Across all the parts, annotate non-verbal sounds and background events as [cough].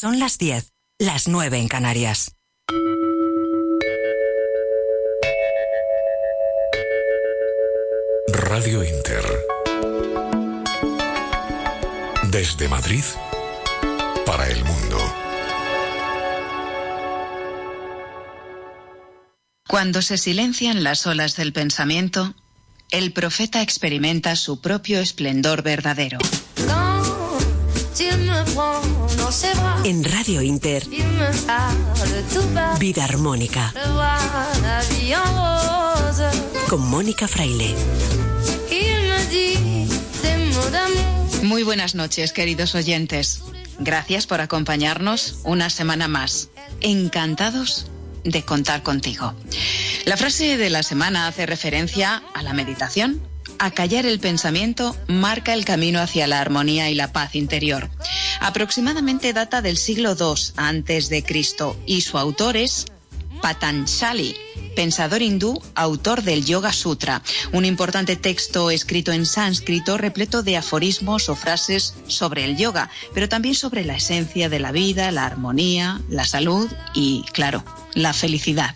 Son las 10, las 9 en Canarias. Radio Inter. Desde Madrid para el mundo. Cuando se silencian las olas del pensamiento, el profeta experimenta su propio esplendor verdadero. En Radio Inter, Vida Armónica. Con Mónica Fraile. Muy buenas noches, queridos oyentes. Gracias por acompañarnos una semana más. Encantados de contar contigo. La frase de la semana hace referencia a la meditación. Acallar el pensamiento marca el camino hacia la armonía y la paz interior. Aproximadamente data del siglo II antes de Cristo y su autor es Patanjali, pensador hindú, autor del Yoga Sutra, un importante texto escrito en sánscrito repleto de aforismos o frases sobre el yoga, pero también sobre la esencia de la vida, la armonía, la salud y, claro, la felicidad.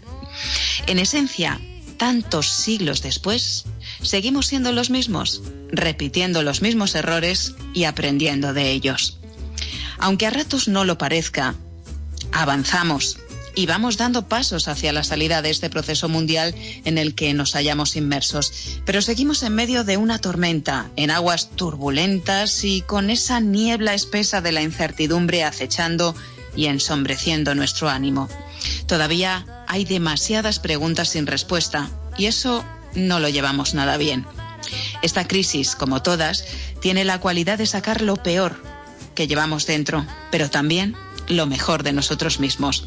En esencia, tantos siglos después, seguimos siendo los mismos, repitiendo los mismos errores y aprendiendo de ellos. Aunque a ratos no lo parezca, avanzamos y vamos dando pasos hacia la salida de este proceso mundial en el que nos hallamos inmersos. Pero seguimos en medio de una tormenta, en aguas turbulentas y con esa niebla espesa de la incertidumbre acechando y ensombreciendo nuestro ánimo. Todavía hay demasiadas preguntas sin respuesta y eso no lo llevamos nada bien. Esta crisis, como todas, tiene la cualidad de sacar lo peor que llevamos dentro, pero también lo mejor de nosotros mismos.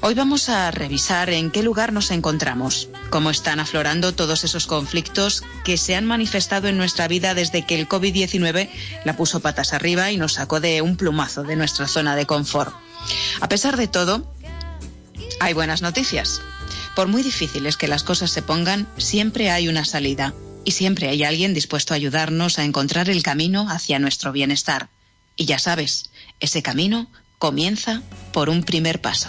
Hoy vamos a revisar en qué lugar nos encontramos, cómo están aflorando todos esos conflictos que se han manifestado en nuestra vida desde que el COVID-19 la puso patas arriba y nos sacó de un plumazo de nuestra zona de confort. A pesar de todo, hay buenas noticias. Por muy difíciles que las cosas se pongan, siempre hay una salida y siempre hay alguien dispuesto a ayudarnos a encontrar el camino hacia nuestro bienestar. Y ya sabes, ese camino comienza por un primer paso.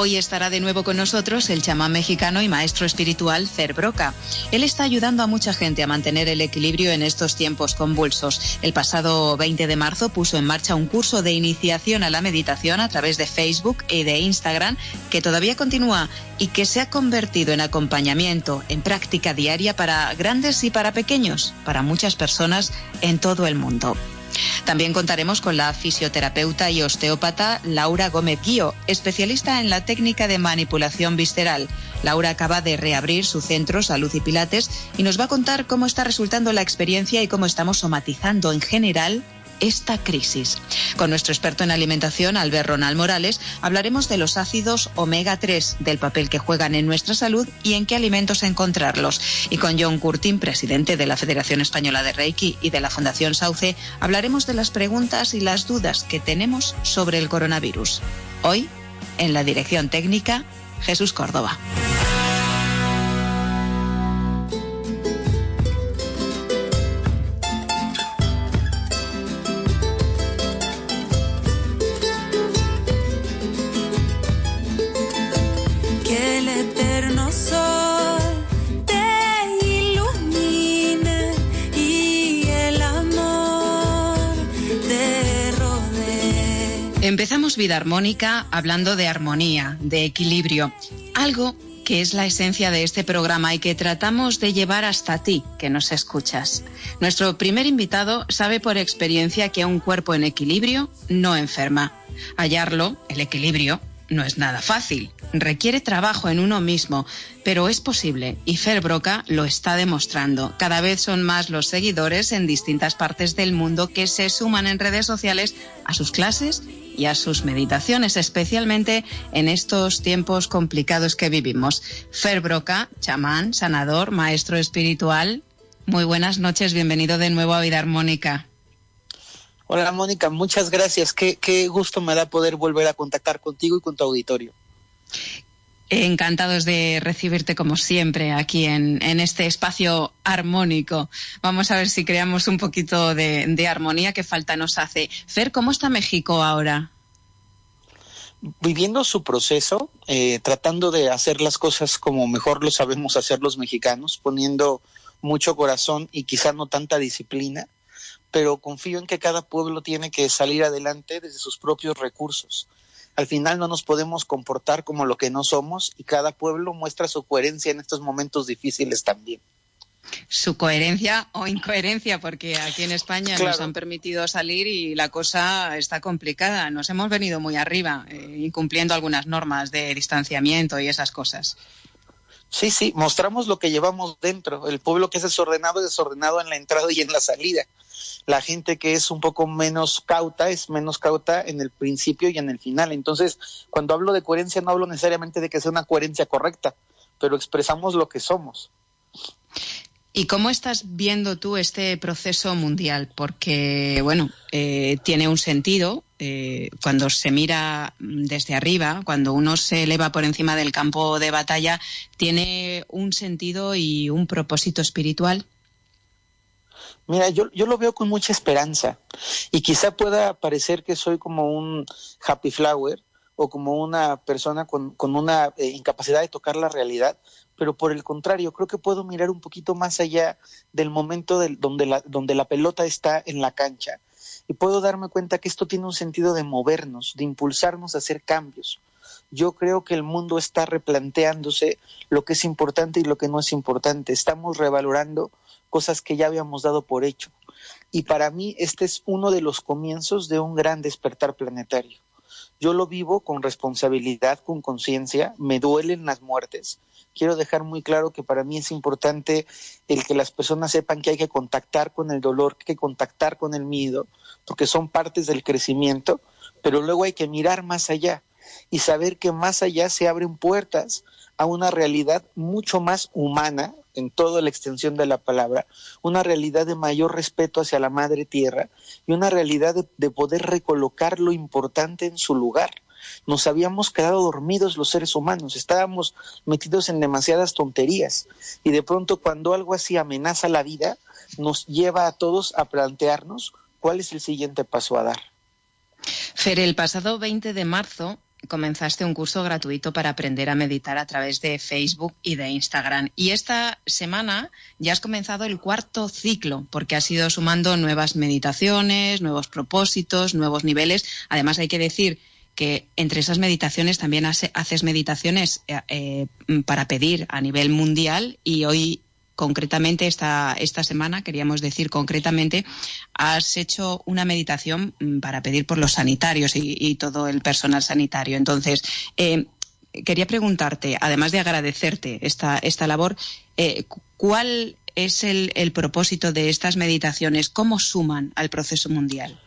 Hoy estará de nuevo con nosotros el chamán mexicano y maestro espiritual Fer Broca. Él está ayudando a mucha gente a mantener el equilibrio en estos tiempos convulsos. El pasado 20 de marzo puso en marcha un curso de iniciación a la meditación a través de Facebook y de Instagram que todavía continúa y que se ha convertido en acompañamiento, en práctica diaria para grandes y para pequeños, para muchas personas en todo el mundo. También contaremos con la fisioterapeuta y osteópata Laura Gómez Guío, especialista en la técnica de manipulación visceral. Laura acaba de reabrir su centro Salud y Pilates y nos va a contar cómo está resultando la experiencia y cómo estamos somatizando en general esta crisis. Con nuestro experto en alimentación, Albert Ronald Morales, hablaremos de los ácidos omega 3, del papel que juegan en nuestra salud y en qué alimentos encontrarlos. Y con John Curtin, presidente de la Federación Española de Reiki y de la Fundación Sauce, hablaremos de las preguntas y las dudas que tenemos sobre el coronavirus. Hoy, en la dirección técnica, Jesús Córdoba. Vida armónica hablando de armonía, de equilibrio, algo que es la esencia de este programa y que tratamos de llevar hasta ti, que nos escuchas. Nuestro primer invitado sabe por experiencia que un cuerpo en equilibrio no enferma. Hallarlo, el equilibrio, no es nada fácil. Requiere trabajo en uno mismo, pero es posible y Fer Broca lo está demostrando. Cada vez son más los seguidores en distintas partes del mundo que se suman en redes sociales a sus clases y a sus meditaciones, especialmente en estos tiempos complicados que vivimos. Fer Broca, chamán, sanador, maestro espiritual. Muy buenas noches, bienvenido de nuevo a Vida Armónica. Hola Mónica, muchas gracias. Qué, qué gusto me da poder volver a contactar contigo y con tu auditorio. Encantados de recibirte como siempre aquí en, este espacio armónico. Vamos a ver si creamos un poquito de, armonía que falta nos hace. Fer, ¿cómo está México ahora? Viviendo su proceso, eh, tratando de hacer las cosas como mejor lo sabemos hacer los mexicanos, poniendo mucho corazón y quizá no tanta disciplina, pero confío en que cada pueblo tiene que salir adelante desde sus propios recursos al final no nos podemos comportar como lo que no somos y cada pueblo muestra su coherencia en estos momentos difíciles también. Su coherencia o incoherencia, porque aquí en España nos han permitido salir y la cosa está complicada. Nos hemos venido muy arriba, eh, incumpliendo algunas normas de distanciamiento y esas cosas. Sí, sí, mostramos lo que llevamos dentro. El pueblo que es desordenado es desordenado en la entrada y en la salida la gente que es un poco menos cauta es menos cauta en el principio y en el final. Entonces, cuando hablo de coherencia no hablo necesariamente de que sea una coherencia correcta, pero expresamos lo que somos. ¿Y cómo estás viendo tú este proceso mundial? Porque, bueno, eh, tiene un sentido eh, cuando se mira desde arriba, cuando uno se eleva por encima del campo de batalla, tiene un sentido y un propósito espiritual. Mira, yo, yo lo veo con mucha esperanza y quizá pueda parecer que soy como un happy flower o como una persona con, con una eh, incapacidad de tocar la realidad, pero por el contrario, creo que puedo mirar un poquito más allá del momento del, donde, la, donde la pelota está en la cancha y puedo darme cuenta que esto tiene un sentido de movernos, de impulsarnos a hacer cambios. Yo creo que el mundo está replanteándose lo que es importante y lo que no es importante. Estamos revalorando cosas que ya habíamos dado por hecho. Y para mí este es uno de los comienzos de un gran despertar planetario. Yo lo vivo con responsabilidad, con conciencia, me duelen las muertes. Quiero dejar muy claro que para mí es importante el que las personas sepan que hay que contactar con el dolor, que hay que contactar con el miedo, porque son partes del crecimiento, pero luego hay que mirar más allá y saber que más allá se abren puertas a una realidad mucho más humana, en toda la extensión de la palabra, una realidad de mayor respeto hacia la madre tierra y una realidad de, poder recolocar lo importante en su lugar. Nos habíamos quedado dormidos los seres humanos, estábamos metidos en demasiadas tonterías y de pronto cuando algo así amenaza la vida, nos lleva a todos a plantearnos cuál es el siguiente paso a dar. Fer, el pasado 20 de marzo comenzaste un curso gratuito para aprender a meditar a través de Facebook y de Instagram. Y esta semana ya has comenzado el cuarto ciclo, porque has ido sumando nuevas meditaciones, nuevos propósitos, nuevos niveles. Además, hay que decir que entre esas meditaciones también haces meditaciones eh, eh, para pedir a nivel mundial y hoy concretamente esta, esta semana, queríamos decir concretamente, has hecho una meditación mm, para pedir por los sanitarios y, todo el personal sanitario. Entonces, eh, quería preguntarte, además de agradecerte esta, esta labor, eh, ¿cuál es el, el propósito de estas meditaciones? ¿Cómo suman al proceso mundial?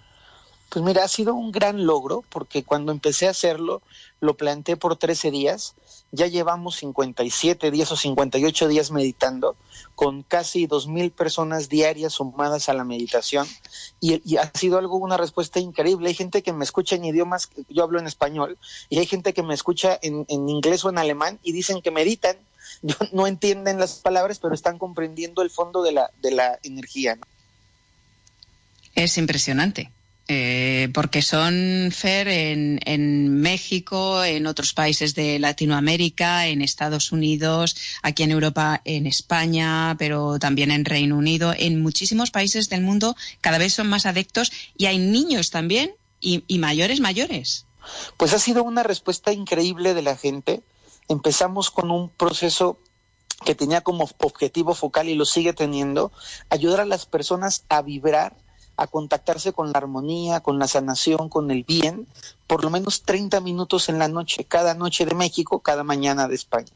Pues mira, ha sido un gran logro porque cuando empecé a hacerlo lo planteé por 13 días, ya llevamos 57 días o 58 días meditando con casi 2.000 personas diarias sumadas a la meditación y, ha sido algo, una respuesta increíble. Hay gente que me escucha en idiomas, yo hablo en español, y hay gente que me escucha en, inglés o en alemán y dicen que meditan. [laughs] no entienden las palabras, pero están comprendiendo el fondo de la, de la energía. Es impresionante. Eh, porque son FER en, México, en otros países de Latinoamérica, en Estados Unidos, aquí en Europa, en España, pero también en Reino Unido, en muchísimos países del mundo cada vez son más adeptos y hay niños también y, y mayores mayores. Pues ha sido una respuesta increíble de la gente. Empezamos con un proceso que tenía como objetivo focal y lo sigue teniendo, ayudar a las personas a vibrar a contactarse con la armonía, con la sanación, con el bien, por lo menos 30 minutos en la noche, cada noche de México, cada mañana de España.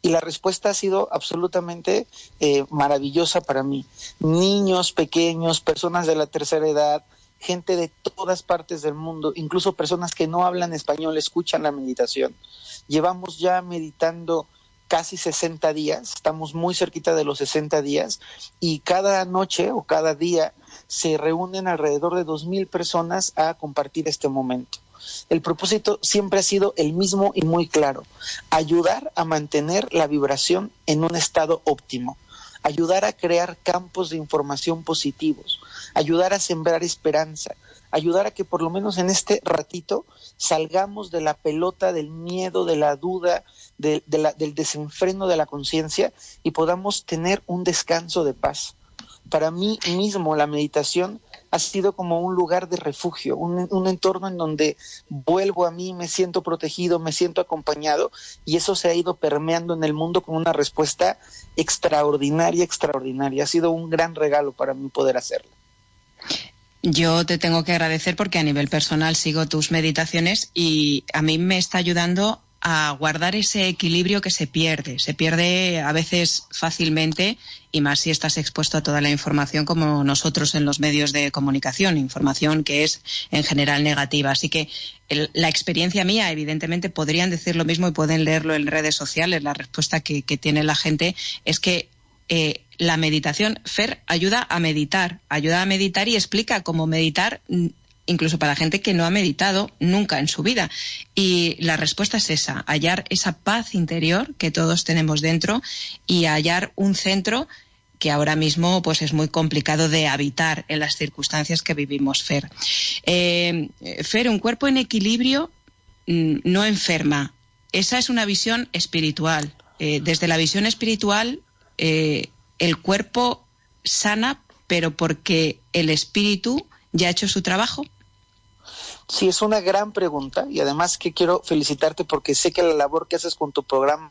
Y la respuesta ha sido absolutamente eh, maravillosa para mí. Niños pequeños, personas de la tercera edad, gente de todas partes del mundo, incluso personas que no hablan español, escuchan la meditación. Llevamos ya meditando casi 60 días, estamos muy cerquita de los 60 días y cada noche o cada día se reúnen alrededor de 2.000 personas a compartir este momento. El propósito siempre ha sido el mismo y muy claro, ayudar a mantener la vibración en un estado óptimo, ayudar a crear campos de información positivos, ayudar a sembrar esperanza, ayudar a que por lo menos en este ratito salgamos de la pelota del miedo, de la duda, del desenfreno de la conciencia y podamos tener un descanso de paz. Para mí mismo la meditación ha sido como un lugar de refugio, un, un, entorno en donde vuelvo a mí, me siento protegido, me siento acompañado y eso se ha ido permeando en el mundo con una respuesta extraordinaria, extraordinaria. Ha sido un gran regalo para mí poder hacerlo. Yo te tengo que agradecer porque a nivel personal sigo tus meditaciones y a mí me está ayudando a guardar ese equilibrio que se pierde. Se pierde a veces fácilmente y más si estás expuesto a toda la información como nosotros en los medios de comunicación, información que es en general negativa. Así que el, la experiencia mía, evidentemente, podrían decir lo mismo y pueden leerlo en redes sociales. La respuesta que, que tiene la gente es que eh, la meditación, Fer, ayuda a meditar, ayuda a meditar y explica cómo meditar incluso para gente que no ha meditado nunca en su vida. Y la respuesta es esa, hallar esa paz interior que todos tenemos dentro y hallar un centro que ahora mismo pues es muy complicado de habitar en las circunstancias que vivimos, Fer. Eh, Fer, un cuerpo en equilibrio mm, no enferma. Esa es una visión espiritual. Eh, desde la visión espiritual, eh, el cuerpo sana, pero porque el espíritu ya ha hecho su trabajo. Sí, es una gran pregunta y además que quiero felicitarte porque sé que la labor que haces con tu programa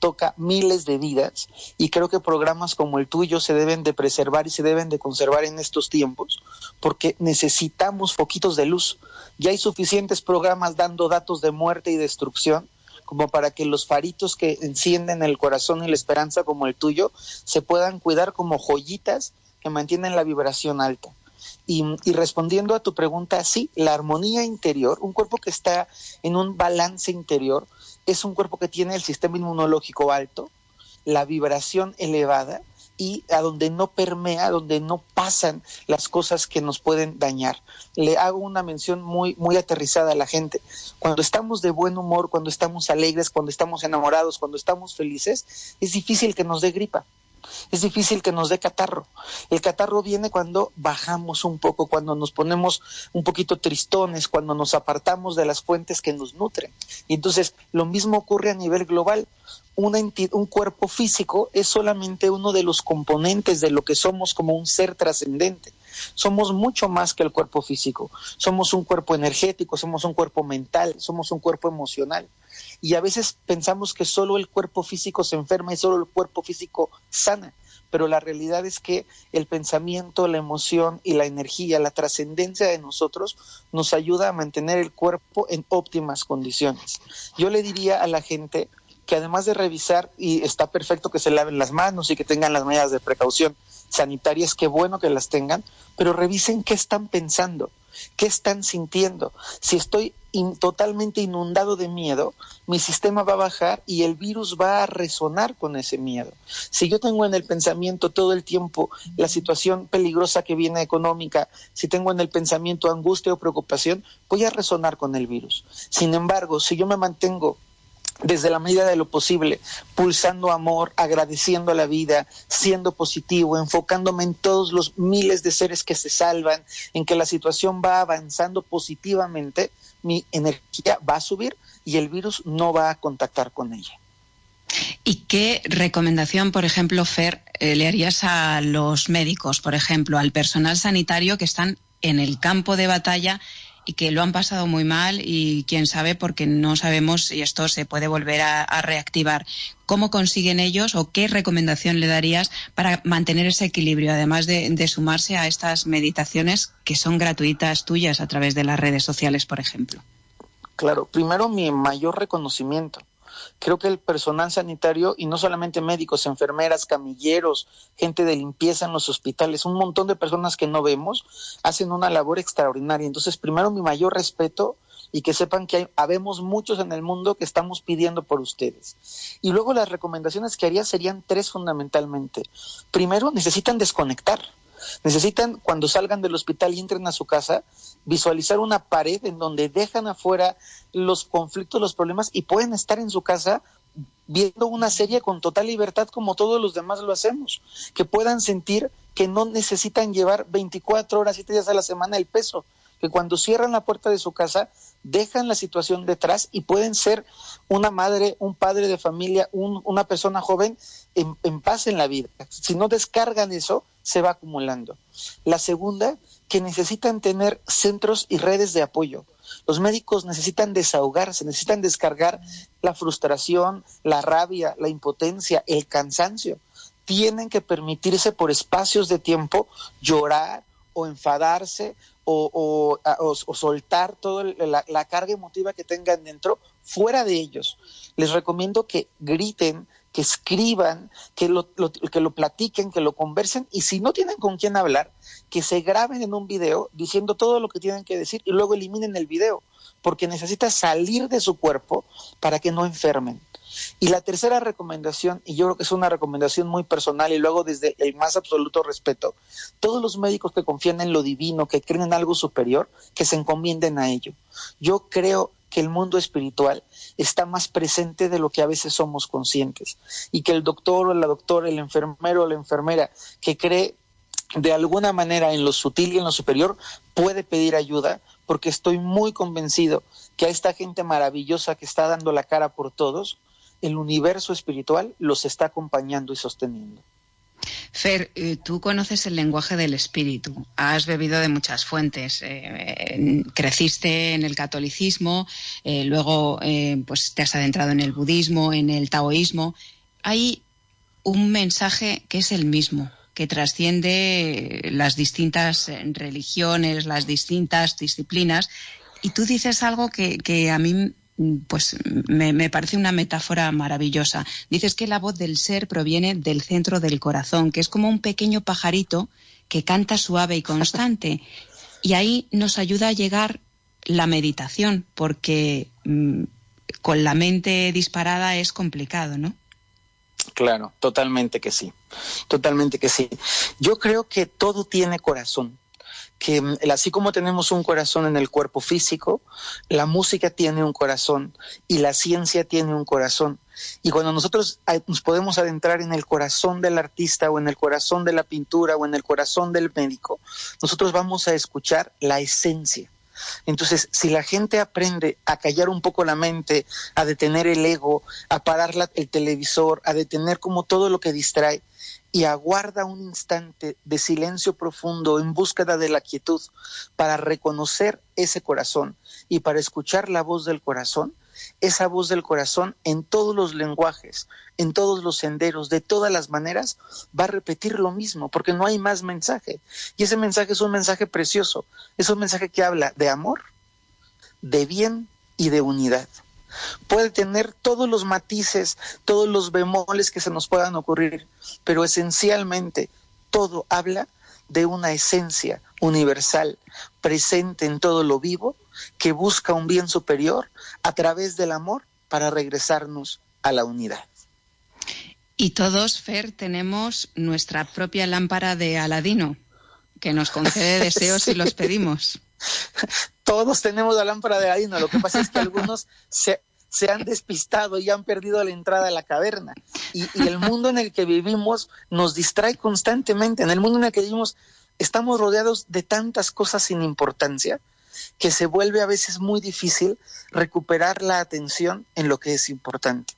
toca miles de vidas y creo que programas como el tuyo se deben de preservar y se deben de conservar en estos tiempos porque necesitamos foquitos de luz. Ya hay suficientes programas dando datos de muerte y destrucción como para que los faritos que encienden el corazón y la esperanza como el tuyo se puedan cuidar como joyitas que mantienen la vibración alta. Y, respondiendo a tu pregunta, sí, la armonía interior, un cuerpo que está en un balance interior, es un cuerpo que tiene el sistema inmunológico alto, la vibración elevada y a donde no permea, donde no pasan las cosas que nos pueden dañar. Le hago una mención muy, muy aterrizada a la gente. Cuando estamos de buen humor, cuando estamos alegres, cuando estamos enamorados, cuando estamos felices, es difícil que nos dé gripa es difícil que nos dé catarro. El catarro viene cuando bajamos un poco, cuando nos ponemos un poquito tristones, cuando nos apartamos de las fuentes que nos nutren. Y entonces lo mismo ocurre a nivel global. Un cuerpo físico es solamente uno de los componentes de lo que somos como un ser trascendente. Somos mucho más que el cuerpo físico. Somos un cuerpo energético, somos un cuerpo mental, somos un cuerpo emocional y a veces pensamos que solo el cuerpo físico se enferma y solo el cuerpo físico sana, pero la realidad es que el pensamiento, la emoción y la energía, la trascendencia de nosotros nos ayuda a mantener el cuerpo en óptimas condiciones. Yo le diría a la gente que además de revisar, y está perfecto que se laven las manos y que tengan las medidas de precaución sanitarias, qué bueno que las tengan, pero revisen qué están pensando, qué están sintiendo. Si estoy totalmente inundado de miedo, mi sistema va a bajar y el virus va a resonar con ese miedo. Si yo tengo en el pensamiento todo el tiempo la situación peligrosa que viene económica, si tengo en el pensamiento angustia o preocupación, voy a resonar con el virus. Sin embargo, si yo me mantengo desde la medida de lo posible, pulsando amor, agradeciendo a la vida, siendo positivo, enfocándome en todos los miles de seres que se salvan, en que la situación va avanzando positivamente, mi energía va a subir y el virus no va a contactar con ella. ¿Y qué recomendación, por ejemplo, Fer, eh, le harías a los médicos, por ejemplo, al personal sanitario que están en el campo de batalla y que lo han pasado muy mal y quién sabe porque no sabemos si esto se puede volver a, reactivar. ¿Cómo consiguen ellos o qué recomendación le darías para mantener ese equilibrio, además de, de sumarse a estas meditaciones que son gratuitas tuyas a través de las redes sociales, por ejemplo? Claro, primero mi mayor reconocimiento Creo que el personal sanitario, y no solamente médicos, enfermeras, camilleros, gente de limpieza en los hospitales, un montón de personas que no vemos, hacen una labor extraordinaria. Entonces, primero mi mayor respeto y que sepan que hay, habemos muchos en el mundo que estamos pidiendo por ustedes. Y luego las recomendaciones que haría serían tres fundamentalmente. Primero, necesitan desconectar. Necesitan, cuando salgan del hospital y entren a su casa, visualizar una pared en donde dejan afuera los conflictos, los problemas y pueden estar en su casa viendo una serie con total libertad como todos los demás lo hacemos, que puedan sentir que no necesitan llevar 24 horas, 7 días a la semana el peso, que cuando cierran la puerta de su casa dejan la situación detrás y pueden ser una madre, un padre de familia, una persona joven en, en paz en la vida. Si no descargan eso, se va acumulando. La segunda, que necesitan tener centros y redes de apoyo. Los médicos necesitan desahogarse, necesitan descargar la frustración, la rabia, la impotencia, el cansancio. Tienen que permitirse por espacios de tiempo llorar o enfadarse o, soltar toda la, la, carga emotiva que tengan dentro fuera de ellos. Les recomiendo que griten, que escriban, que lo, que lo platiquen, que lo conversen y si no tienen con quién hablar, que se graben en un video diciendo todo lo que tienen que decir y luego eliminen el video, porque necesita salir de su cuerpo para que no enfermen. Y la tercera recomendación, y yo creo que es una recomendación muy personal y luego desde el más absoluto respeto, todos los médicos que confían en lo divino, que creen en algo superior, que se encomienden a ello. Yo creo que el mundo espiritual está más presente de lo que a veces somos conscientes y que el doctor o la doctora, el enfermero o la enfermera que cree de alguna manera en lo sutil y en lo superior puede pedir ayuda porque estoy muy convencido que a esta gente maravillosa que está dando la cara por todos, el universo espiritual los está acompañando y sosteniendo. Fer, eh, tú conoces el lenguaje del espíritu, has bebido de muchas fuentes, eh, creciste en el catolicismo, eh, luego pues te has adentrado en el budismo, en el taoísmo. Hay un mensaje que es el mismo, que trasciende las distintas religiones, las distintas disciplinas, y tú dices algo que, que a mí pues me, parece una metáfora maravillosa. Dices que la voz del ser proviene del centro del corazón, que es como un pequeño pajarito que canta suave y constante. Y ahí nos ayuda a llegar la meditación, porque mm, con la mente disparada es complicado, ¿no? Claro, totalmente que sí, totalmente que sí. Yo creo que todo tiene corazón que mm, así como tenemos un corazón en el cuerpo físico, la música tiene un corazón y la ciencia tiene un corazón. Y cuando nosotros nos podemos adentrar en el corazón del artista o en el corazón de la pintura o en el corazón del médico, nosotros vamos a escuchar la esencia. Entonces, si la gente aprende a callar un poco la mente, a detener el ego, a parar el televisor, a detener como todo lo que distrae, y aguarda un instante de silencio profundo en búsqueda de la quietud para reconocer ese corazón y para escuchar la voz del corazón, esa voz del corazón en todos los lenguajes, en todos los senderos, de todas las maneras, va a repetir lo mismo, porque no hay más mensaje. Y ese mensaje es un mensaje precioso, es un mensaje que habla de amor, de bien y de unidad puede tener todos los matices, todos los bemoles que se nos puedan ocurrir, pero esencialmente todo habla de una esencia universal presente en todo lo vivo que busca un bien superior a través del amor para regresarnos a la unidad. Y todos, Fer, tenemos nuestra propia lámpara de Aladino, que nos concede [laughs] deseos si los pedimos. Todos tenemos la lámpara de Aladino, lo que pasa es que [laughs] algunos se, se han despistado y han perdido la entrada a la caverna. Y, y, el [laughs] mundo en el que vivimos nos distrae constantemente. En el mundo en el que vivimos estamos rodeados de tantas cosas sin importancia que se vuelve a veces muy difícil recuperar la atención en lo que es importante.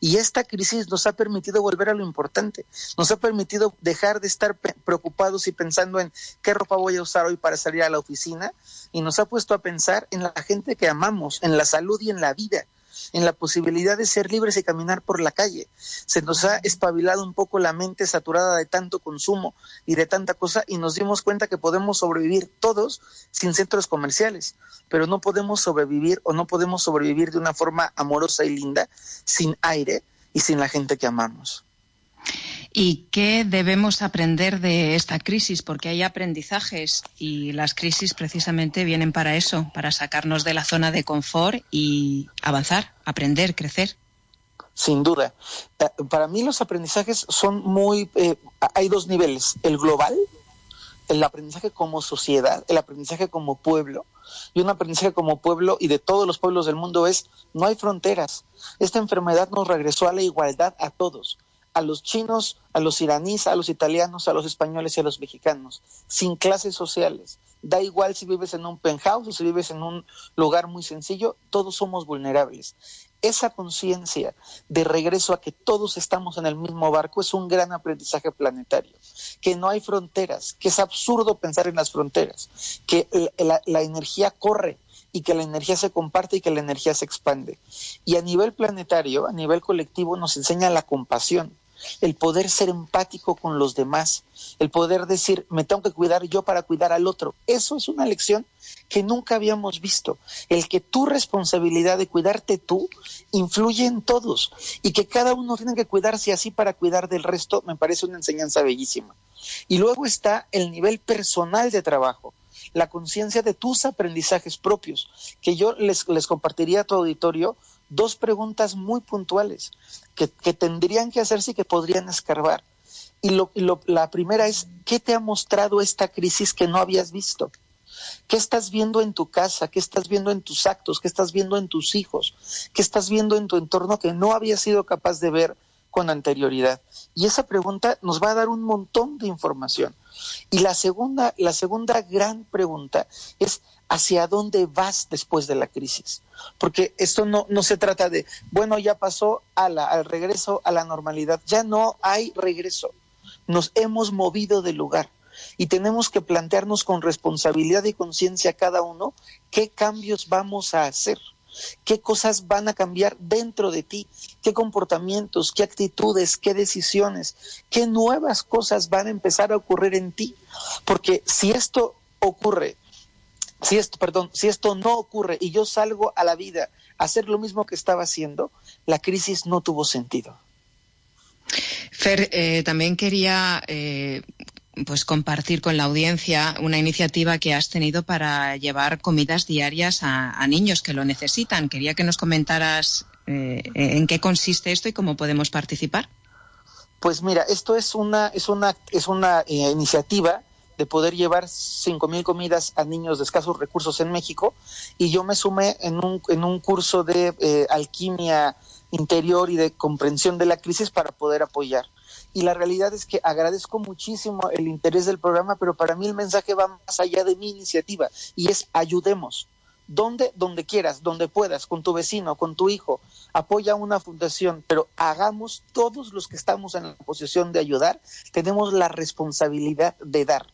Y esta crisis nos ha permitido volver a lo importante, nos ha permitido dejar de estar preocupados y pensando en qué ropa voy a usar hoy para salir a la oficina y nos ha puesto a pensar en la gente que amamos, en la salud y en la vida en la posibilidad de ser libres y caminar por la calle. Se nos ha espabilado un poco la mente saturada de tanto consumo y de tanta cosa y nos dimos cuenta que podemos sobrevivir todos sin centros comerciales, pero no podemos sobrevivir o no podemos sobrevivir de una forma amorosa y linda sin aire y sin la gente que amamos. ¿Y qué debemos aprender de esta crisis? Porque hay aprendizajes y las crisis precisamente vienen para eso, para sacarnos de la zona de confort y avanzar, aprender, crecer. Sin duda. Eh, para mí los aprendizajes son muy... Eh, hay dos niveles, el global, el aprendizaje como sociedad, el aprendizaje como pueblo, y un aprendizaje como pueblo y de todos los pueblos del mundo es, no hay fronteras. Esta enfermedad nos regresó a la igualdad a todos a los chinos, a los iraníes, a los italianos, a los españoles y a los mexicanos, sin clases sociales. Da igual si vives en un penthouse o si vives en un lugar muy sencillo, todos somos vulnerables. Esa conciencia de regreso a que todos estamos en el mismo barco es un gran aprendizaje planetario, que no hay fronteras, que es absurdo pensar en las fronteras, que la, la energía corre y que la energía se comparte y que la energía se expande. Y a nivel planetario, a nivel colectivo, nos enseña la compasión el poder ser empático con los demás, el poder decir, me tengo que cuidar yo para cuidar al otro. Eso es una lección que nunca habíamos visto. El que tu responsabilidad de cuidarte tú influye en todos y que cada uno tiene que cuidarse así para cuidar del resto, me parece una enseñanza bellísima. Y luego está el nivel personal de trabajo la conciencia de tus aprendizajes propios, que yo les, les compartiría a tu auditorio dos preguntas muy puntuales que, tendrían que hacerse y que podrían escarbar. Y, lo, la primera es, ¿qué te ha mostrado esta crisis que no habías visto? ¿Qué estás viendo en tu casa? ¿Qué estás viendo en tus actos? ¿Qué estás viendo en tus hijos? ¿Qué estás viendo en tu entorno que no habías sido capaz de ver con anterioridad? Y esa pregunta nos va a dar un montón de información. Y la segunda, la segunda gran pregunta es hacia dónde vas después de la crisis. Porque esto no, no se trata de, bueno, ya pasó a la, al regreso a la normalidad, ya no hay regreso. Nos hemos movido de lugar y tenemos que plantearnos con responsabilidad y conciencia cada uno qué cambios vamos a hacer, qué cosas van a cambiar dentro de ti, qué comportamientos, qué actitudes, qué decisiones, qué nuevas cosas van a empezar a ocurrir en ti. Porque si esto ocurre si esto, perdón, si esto no ocurre y yo salgo a la vida a hacer lo mismo que estaba haciendo, la crisis no tuvo sentido. Fer, eh, también quería eh, pues compartir con la audiencia una iniciativa que has tenido para llevar comidas diarias a, niños que lo necesitan. Quería que nos comentaras eh, en qué consiste esto y cómo podemos participar. Pues mira, esto es una es una es una iniciativa de poder llevar 5.000 comidas a niños de escasos recursos en México y yo me sumé en un, en un curso de eh, alquimia interior y de comprensión de la crisis para poder apoyar. Y la realidad es que agradezco muchísimo el interés del programa, pero para mí el mensaje va más allá de mi iniciativa y es ayudemos. Donde, donde quieras, donde puedas, con tu vecino, con tu hijo, apoya una fundación, pero hagamos todos los que estamos en la posición de ayudar, tenemos la responsabilidad de dar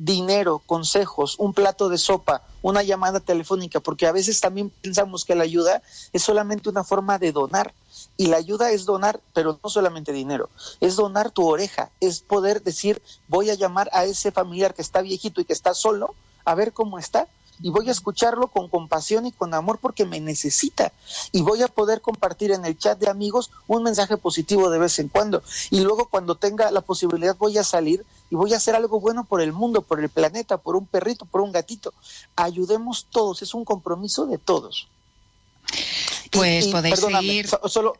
dinero, consejos, un plato de sopa, una llamada telefónica, porque a veces también pensamos que la ayuda es solamente una forma de donar. Y la ayuda es donar, pero no solamente dinero, es donar tu oreja, es poder decir, voy a llamar a ese familiar que está viejito y que está solo, a ver cómo está, y voy a escucharlo con compasión y con amor porque me necesita y voy a poder compartir en el chat de amigos un mensaje positivo de vez en cuando y luego cuando tenga la posibilidad voy a salir y voy a hacer algo bueno por el mundo, por el planeta, por un perrito, por un gatito. Ayudemos todos, es un compromiso de todos. Pues podéis seguir. Solo,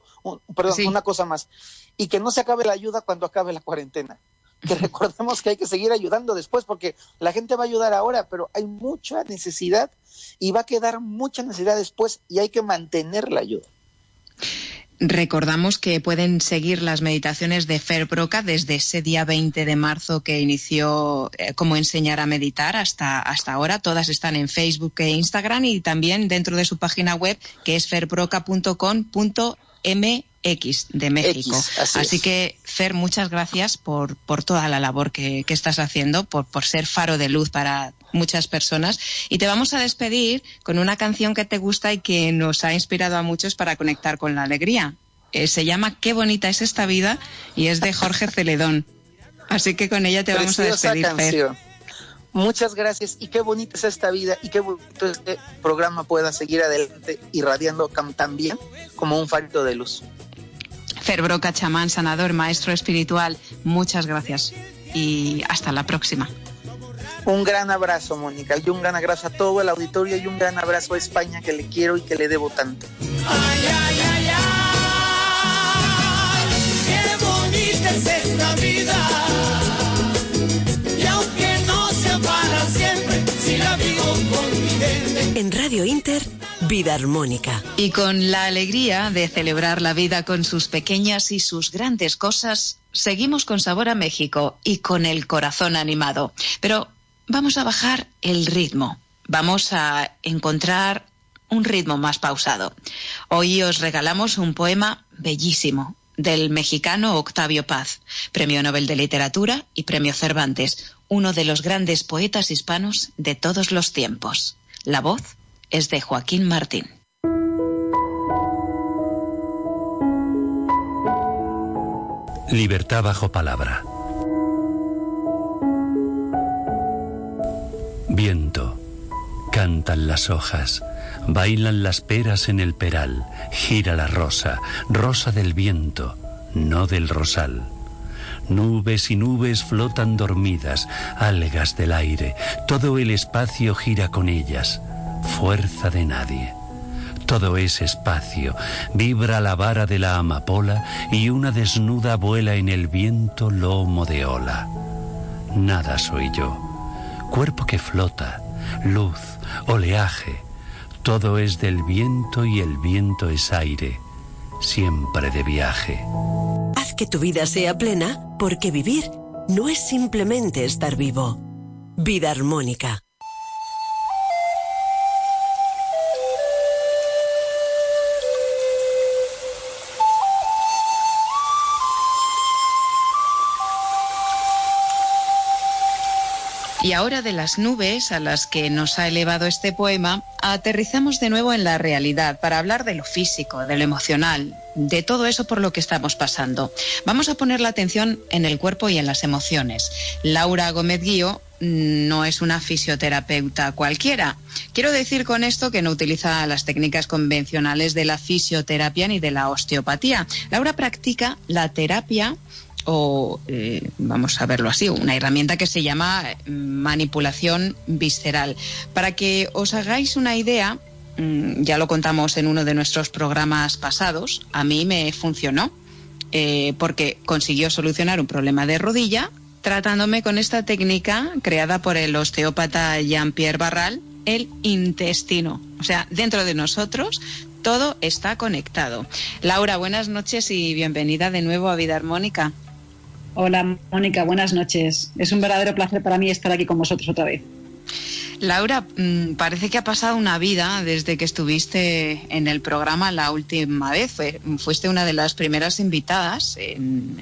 perdón, una cosa más. Y que no se acabe la ayuda cuando acabe la cuarentena que [laughs] recordemos que hay que seguir ayudando después, porque la gente va a ayudar ahora, pero hay mucha necesidad y va a quedar mucha necesidad después y hay que mantener la ayuda. Recordamos que pueden seguir las meditaciones de Fer Broca desde ese día 20 de marzo que inició eh, como enseñar a meditar hasta, hasta ahora. Todas están en Facebook e Instagram y también dentro de su página web que es ferbroca.com.m X de México. así, que, Fer, muchas gracias por, por toda la labor que, estás haciendo, por, por ser faro de luz para muchas personas. Y te vamos a despedir con una canción que te gusta y que nos ha inspirado a muchos para conectar con la alegría. Eh, se llama Qué bonita es esta vida y es de Jorge Celedón. Así que con ella te vamos a despedir, Fer. Muchas gracias y qué bonita es esta vida y qué bonito este programa pueda seguir adelante irradiando tan bien como un farito de luz. Cerbroca, chamán, sanador, maestro espiritual, muchas gracias y hasta la próxima. Un gran abrazo, Mónica, y un gran abrazo a todo el auditorio y un gran abrazo a España que le quiero y que le debo tanto. Ay, ay, ay, ay, qué bonita es esta vida. En Radio Inter Vida Armónica. Y con la alegría de celebrar la vida con sus pequeñas y sus grandes cosas, seguimos con Sabor a México y con el corazón animado. Pero vamos a bajar el ritmo. Vamos a encontrar un ritmo más pausado. Hoy os regalamos un poema bellísimo del mexicano Octavio Paz, Premio Nobel de Literatura y Premio Cervantes, uno de los grandes poetas hispanos de todos los tiempos. La voz es de Joaquín Martín. Libertad bajo palabra. Viento, cantan las hojas, bailan las peras en el peral, gira la rosa, rosa del viento, no del rosal. Nubes y nubes flotan dormidas, algas del aire, todo el espacio gira con ellas fuerza de nadie. Todo es espacio, vibra la vara de la amapola y una desnuda vuela en el viento lomo de ola. Nada soy yo, cuerpo que flota, luz, oleaje, todo es del viento y el viento es aire, siempre de viaje. Que tu vida sea plena, porque vivir no es simplemente estar vivo. Vida armónica. Y ahora de las nubes a las que nos ha elevado este poema, aterrizamos de nuevo en la realidad para hablar de lo físico, de lo emocional, de todo eso por lo que estamos pasando. Vamos a poner la atención en el cuerpo y en las emociones. Laura Gómez Guío no es una fisioterapeuta cualquiera. Quiero decir con esto que no utiliza las técnicas convencionales de la fisioterapia ni de la osteopatía. Laura practica la terapia o, eh, vamos a verlo así, una herramienta que se llama mm, manipulación visceral. Para que os hagáis una idea, mm, ya lo contamos en uno de nuestros programas pasados, a mí me funcionó eh, porque consiguió solucionar un problema de rodilla tratándome con esta técnica creada por el osteópata Jean-Pierre Barral, el intestino. O sea, dentro de nosotros todo está conectado. Laura, buenas noches y bienvenida de nuevo a Vida Armónica. Hola, Mónica, buenas noches. Es un verdadero placer para mí estar aquí con vosotros otra vez. Laura, mm, parece que ha pasado una vida desde que estuviste en el programa la última vez. fuiste una de las primeras invitadas en,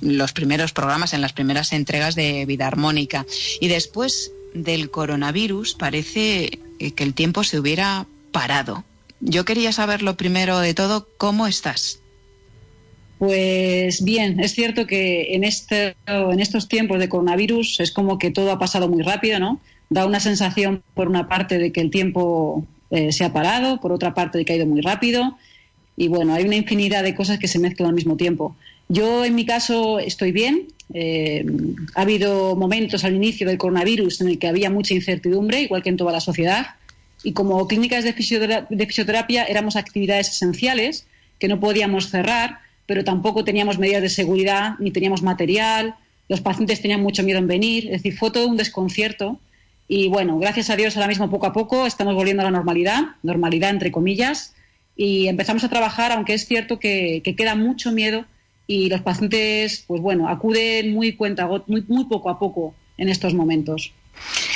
los primeros programas, en las primeras entregas de Vida Armónica. Y después del coronavirus parece que el tiempo se hubiera parado. Yo quería saber lo primero de todo, ¿cómo estás? Pues bien, es cierto que en, este, en estos tiempos de coronavirus es como que todo ha pasado muy rápido, ¿no? Da una sensación, por una parte, de que el tiempo eh, se ha parado, por otra parte, de que ha ido muy rápido. Y bueno, hay una infinidad de cosas que se mezclan al mismo tiempo. Yo, en mi caso, estoy bien. Eh, ha habido momentos al inicio del coronavirus en el que había mucha incertidumbre, igual que en toda la sociedad. Y como clínicas de fisioterapia éramos actividades esenciales que no podíamos cerrar pero tampoco teníamos medidas de seguridad ni teníamos material, los pacientes tenían mucho miedo en venir, es decir, fue todo un desconcierto. Y bueno, gracias a Dios ahora mismo poco a poco estamos volviendo a la normalidad, normalidad entre comillas, y empezamos a trabajar, aunque es cierto que, queda mucho miedo y los pacientes, pues bueno, acuden muy, cuenta, muy, muy poco a poco en estos momentos.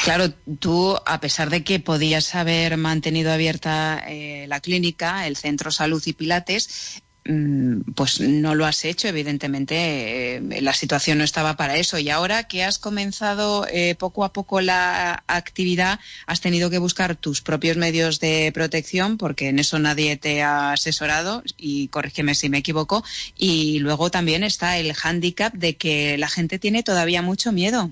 Claro, tú, a pesar de que podías haber mantenido abierta eh, la clínica, el centro salud y pilates, pues no lo has hecho, evidentemente eh, la situación no estaba para eso. Y ahora que has comenzado eh, poco a poco la actividad, has tenido que buscar tus propios medios de protección, porque en eso nadie te ha asesorado, y corrígeme si me equivoco. Y luego también está el hándicap de que la gente tiene todavía mucho miedo.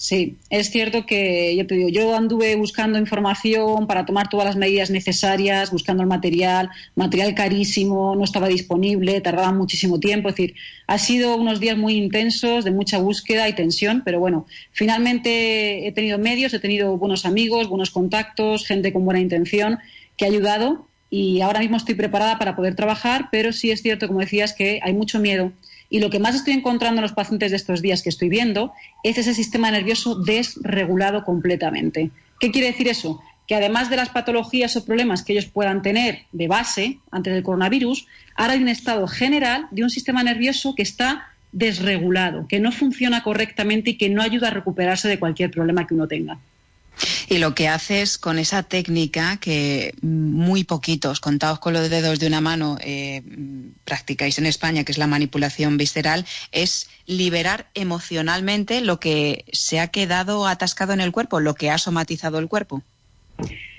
Sí, es cierto que yo te digo, yo anduve buscando información para tomar todas las medidas necesarias, buscando el material, material carísimo, no estaba disponible, tardaba muchísimo tiempo. Es decir, ha sido unos días muy intensos, de mucha búsqueda y tensión, pero bueno, finalmente he tenido medios, he tenido buenos amigos, buenos contactos, gente con buena intención que ha ayudado y ahora mismo estoy preparada para poder trabajar, pero sí es cierto, como decías, que hay mucho miedo y lo que más estoy encontrando en los pacientes de estos días que estoy viendo es ese sistema nervioso desregulado completamente. ¿Qué quiere decir eso? Que además de las patologías o problemas que ellos puedan tener de base antes del coronavirus, ahora hay un estado general de un sistema nervioso que está desregulado, que no funciona correctamente y que no ayuda a recuperarse de cualquier problema que uno tenga. Y lo que haces con esa técnica que muy poquitos, contados con los dedos de una mano, eh, practicáis en España, que es la manipulación visceral, es liberar emocionalmente lo que se ha quedado atascado en el cuerpo, lo que ha somatizado el cuerpo.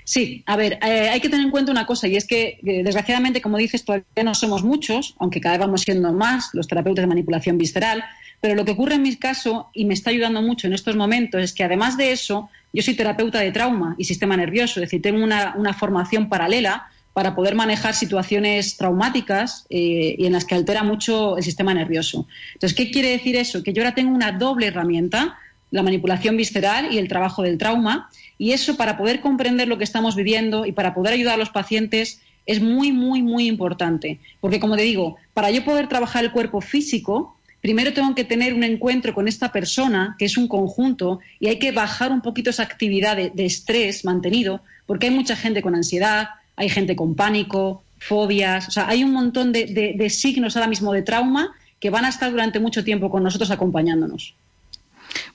Sí, a ver, eh, hay que tener en cuenta una cosa y es que, eh, desgraciadamente, como dices, todavía no somos muchos, aunque cada vez vamos siendo más los terapeutas de manipulación visceral, pero lo que ocurre en mi caso y me está ayudando mucho en estos momentos es que, además de eso, yo soy terapeuta de trauma y sistema nervioso, es decir, tengo una, formación paralela para poder manejar situaciones traumáticas eh, y en las que altera mucho el sistema nervioso. Entonces, ¿qué quiere decir eso? Que yo ahora tengo una doble herramienta, la manipulación visceral y el trabajo del trauma, y eso para poder comprender lo que estamos viviendo y para poder ayudar a los pacientes es muy, muy, muy importante. Porque, como te digo, para yo poder trabajar el cuerpo físico, primero tengo que tener un encuentro con esta persona, que es un conjunto, y hay que bajar un poquito esa actividad de, estrés mantenido, porque hay mucha gente con ansiedad, hay gente con pánico, fobias, o sea, hay un montón de, signos ahora mismo de trauma que van a estar durante mucho tiempo con nosotros acompañándonos.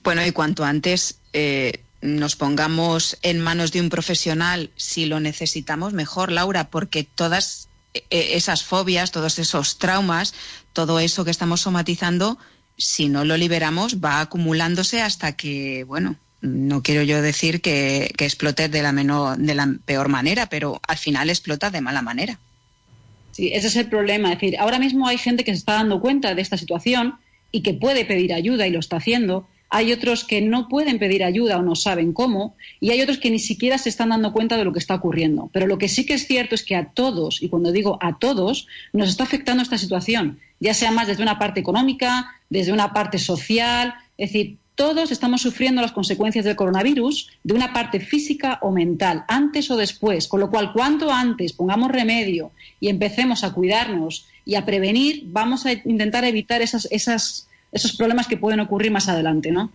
Bueno, y cuanto antes eh, nos pongamos en manos de un profesional, si lo necesitamos, mejor, Laura, porque todas eh, esas fobias, todos esos traumas, todo eso que estamos somatizando, si no lo liberamos, va acumulándose hasta que, bueno, no quiero yo decir que, explote de la, menor, de la peor manera, pero al final explota de mala manera. Sí, ese es el problema. Es decir, ahora mismo hay gente que se está dando cuenta de esta situación y que puede pedir ayuda y lo está haciendo, hay otros que no pueden pedir ayuda o no saben cómo, y hay otros que ni siquiera se están dando cuenta de lo que está ocurriendo. Pero lo que sí que es cierto es que a todos, y cuando digo a todos, nos está afectando esta situación, ya sea más desde una parte económica, desde una parte social, es decir, todos estamos sufriendo las consecuencias del coronavirus de una parte física o mental, antes o después, con lo cual cuanto antes pongamos remedio y empecemos a cuidarnos y a prevenir, vamos a intentar evitar esas, esas esos problemas que pueden ocurrir más adelante, ¿no?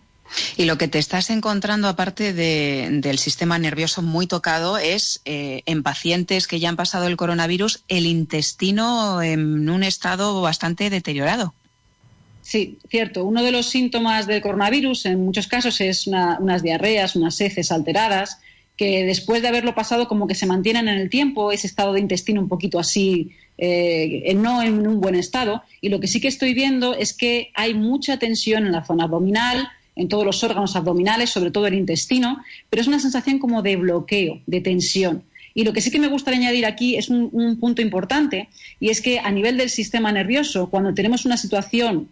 Y lo que te estás encontrando, aparte del sistema nervioso muy tocado, es eh, en pacientes que ya han pasado el coronavirus, el intestino en un estado bastante deteriorado. Sí, cierto. Uno de los síntomas del coronavirus en muchos casos es unas diarreas, unas heces alteradas, que después de haberlo pasado como que se mantienen en el tiempo, ese estado de intestino un poquito así eh, no en un buen estado. Y lo que sí que estoy viendo es que hay mucha tensión en la zona abdominal, en todos los órganos abdominales, sobre todo el intestino, pero es una sensación como de bloqueo, de tensión. Y lo que sí que me gustaría añadir aquí es un, punto importante, y es que a nivel del sistema nervioso, cuando tenemos una situación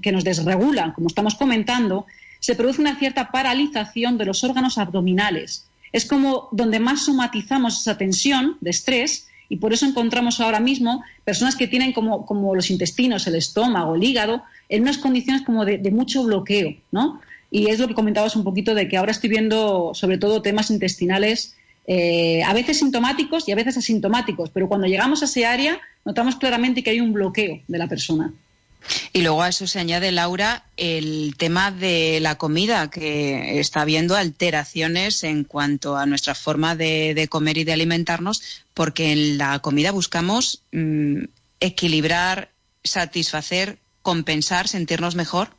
que nos desregula, como estamos comentando, se produce una cierta paralización de los órganos abdominales. Es como donde más somatizamos esa tensión de estrés y por eso encontramos ahora mismo personas que tienen como, como los intestinos, el estómago, el hígado, en unas condiciones como de, mucho bloqueo, ¿no? Y es lo que comentabas un poquito de que ahora estoy viendo sobre todo temas intestinales eh, a veces sintomáticos y a veces asintomáticos, pero cuando llegamos a ese área notamos claramente que hay un bloqueo de la persona. Y luego a eso se añade, Laura, el tema de la comida, que está habiendo alteraciones en cuanto a nuestra forma de, comer y de alimentarnos, porque en la comida buscamos mm, equilibrar, satisfacer, compensar, sentirnos mejor.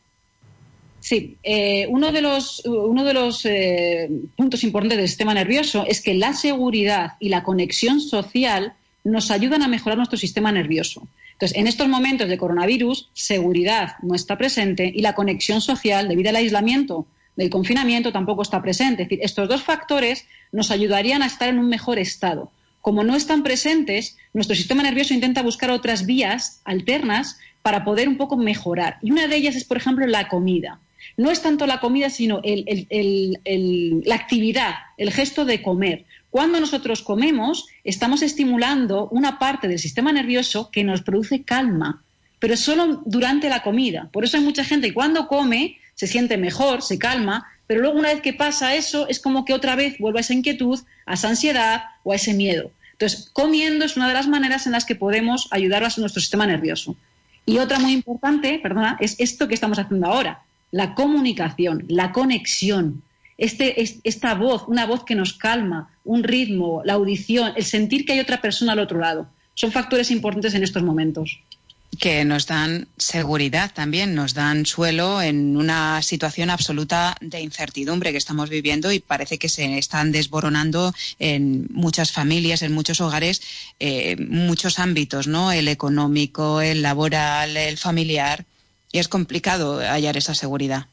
Sí, eh, uno de los, uno de los eh, puntos importantes del sistema nervioso es que la seguridad y la conexión social nos ayudan a mejorar nuestro sistema nervioso. Entonces, en estos momentos de coronavirus, seguridad no está presente y la conexión social, debido al aislamiento del confinamiento, tampoco está presente. Es decir, estos dos factores nos ayudarían a estar en un mejor estado. Como no están presentes, nuestro sistema nervioso intenta buscar otras vías alternas para poder un poco mejorar. Y una de ellas es, por ejemplo, la comida. No es tanto la comida, sino la actividad, el gesto de comer. Cuando nosotros comemos, estamos estimulando una parte del sistema nervioso que nos produce calma, pero solo durante la comida. Por eso hay mucha gente que cuando come se siente mejor, se calma, pero luego una vez que pasa eso es como que otra vez vuelve a esa inquietud, a esa ansiedad o a ese miedo. Entonces, comiendo es una de las maneras en las que podemos ayudar a nuestro sistema nervioso. Y otra muy importante, perdona, es esto que estamos haciendo ahora, la comunicación, la conexión. Este, esta voz, una voz que nos calma, un ritmo, la audición, el sentir que hay otra persona al otro lado, son factores importantes en estos momentos que nos dan seguridad también, nos dan suelo en una situación absoluta de incertidumbre que estamos viviendo y parece que se están desboronando en muchas familias, en muchos hogares, eh, muchos ámbitos, ¿no? El económico, el laboral, el familiar. Y es complicado hallar esa seguridad.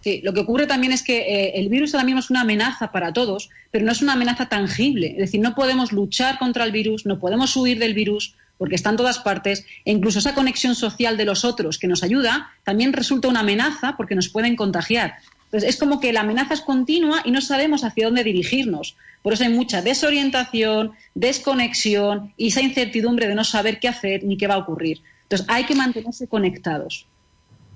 Sí, lo que ocurre también es que eh, el virus ahora mismo es una amenaza para todos, pero no es una amenaza tangible. Es decir, no podemos luchar contra el virus, no podemos huir del virus, porque está en todas partes, e incluso esa conexión social de los otros que nos ayuda, también resulta una amenaza porque nos pueden contagiar. Entonces, es como que la amenaza es continua y no sabemos hacia dónde dirigirnos. Por eso hay mucha desorientación, desconexión y esa incertidumbre de no saber qué hacer ni qué va a ocurrir. Entonces, hay que mantenerse conectados.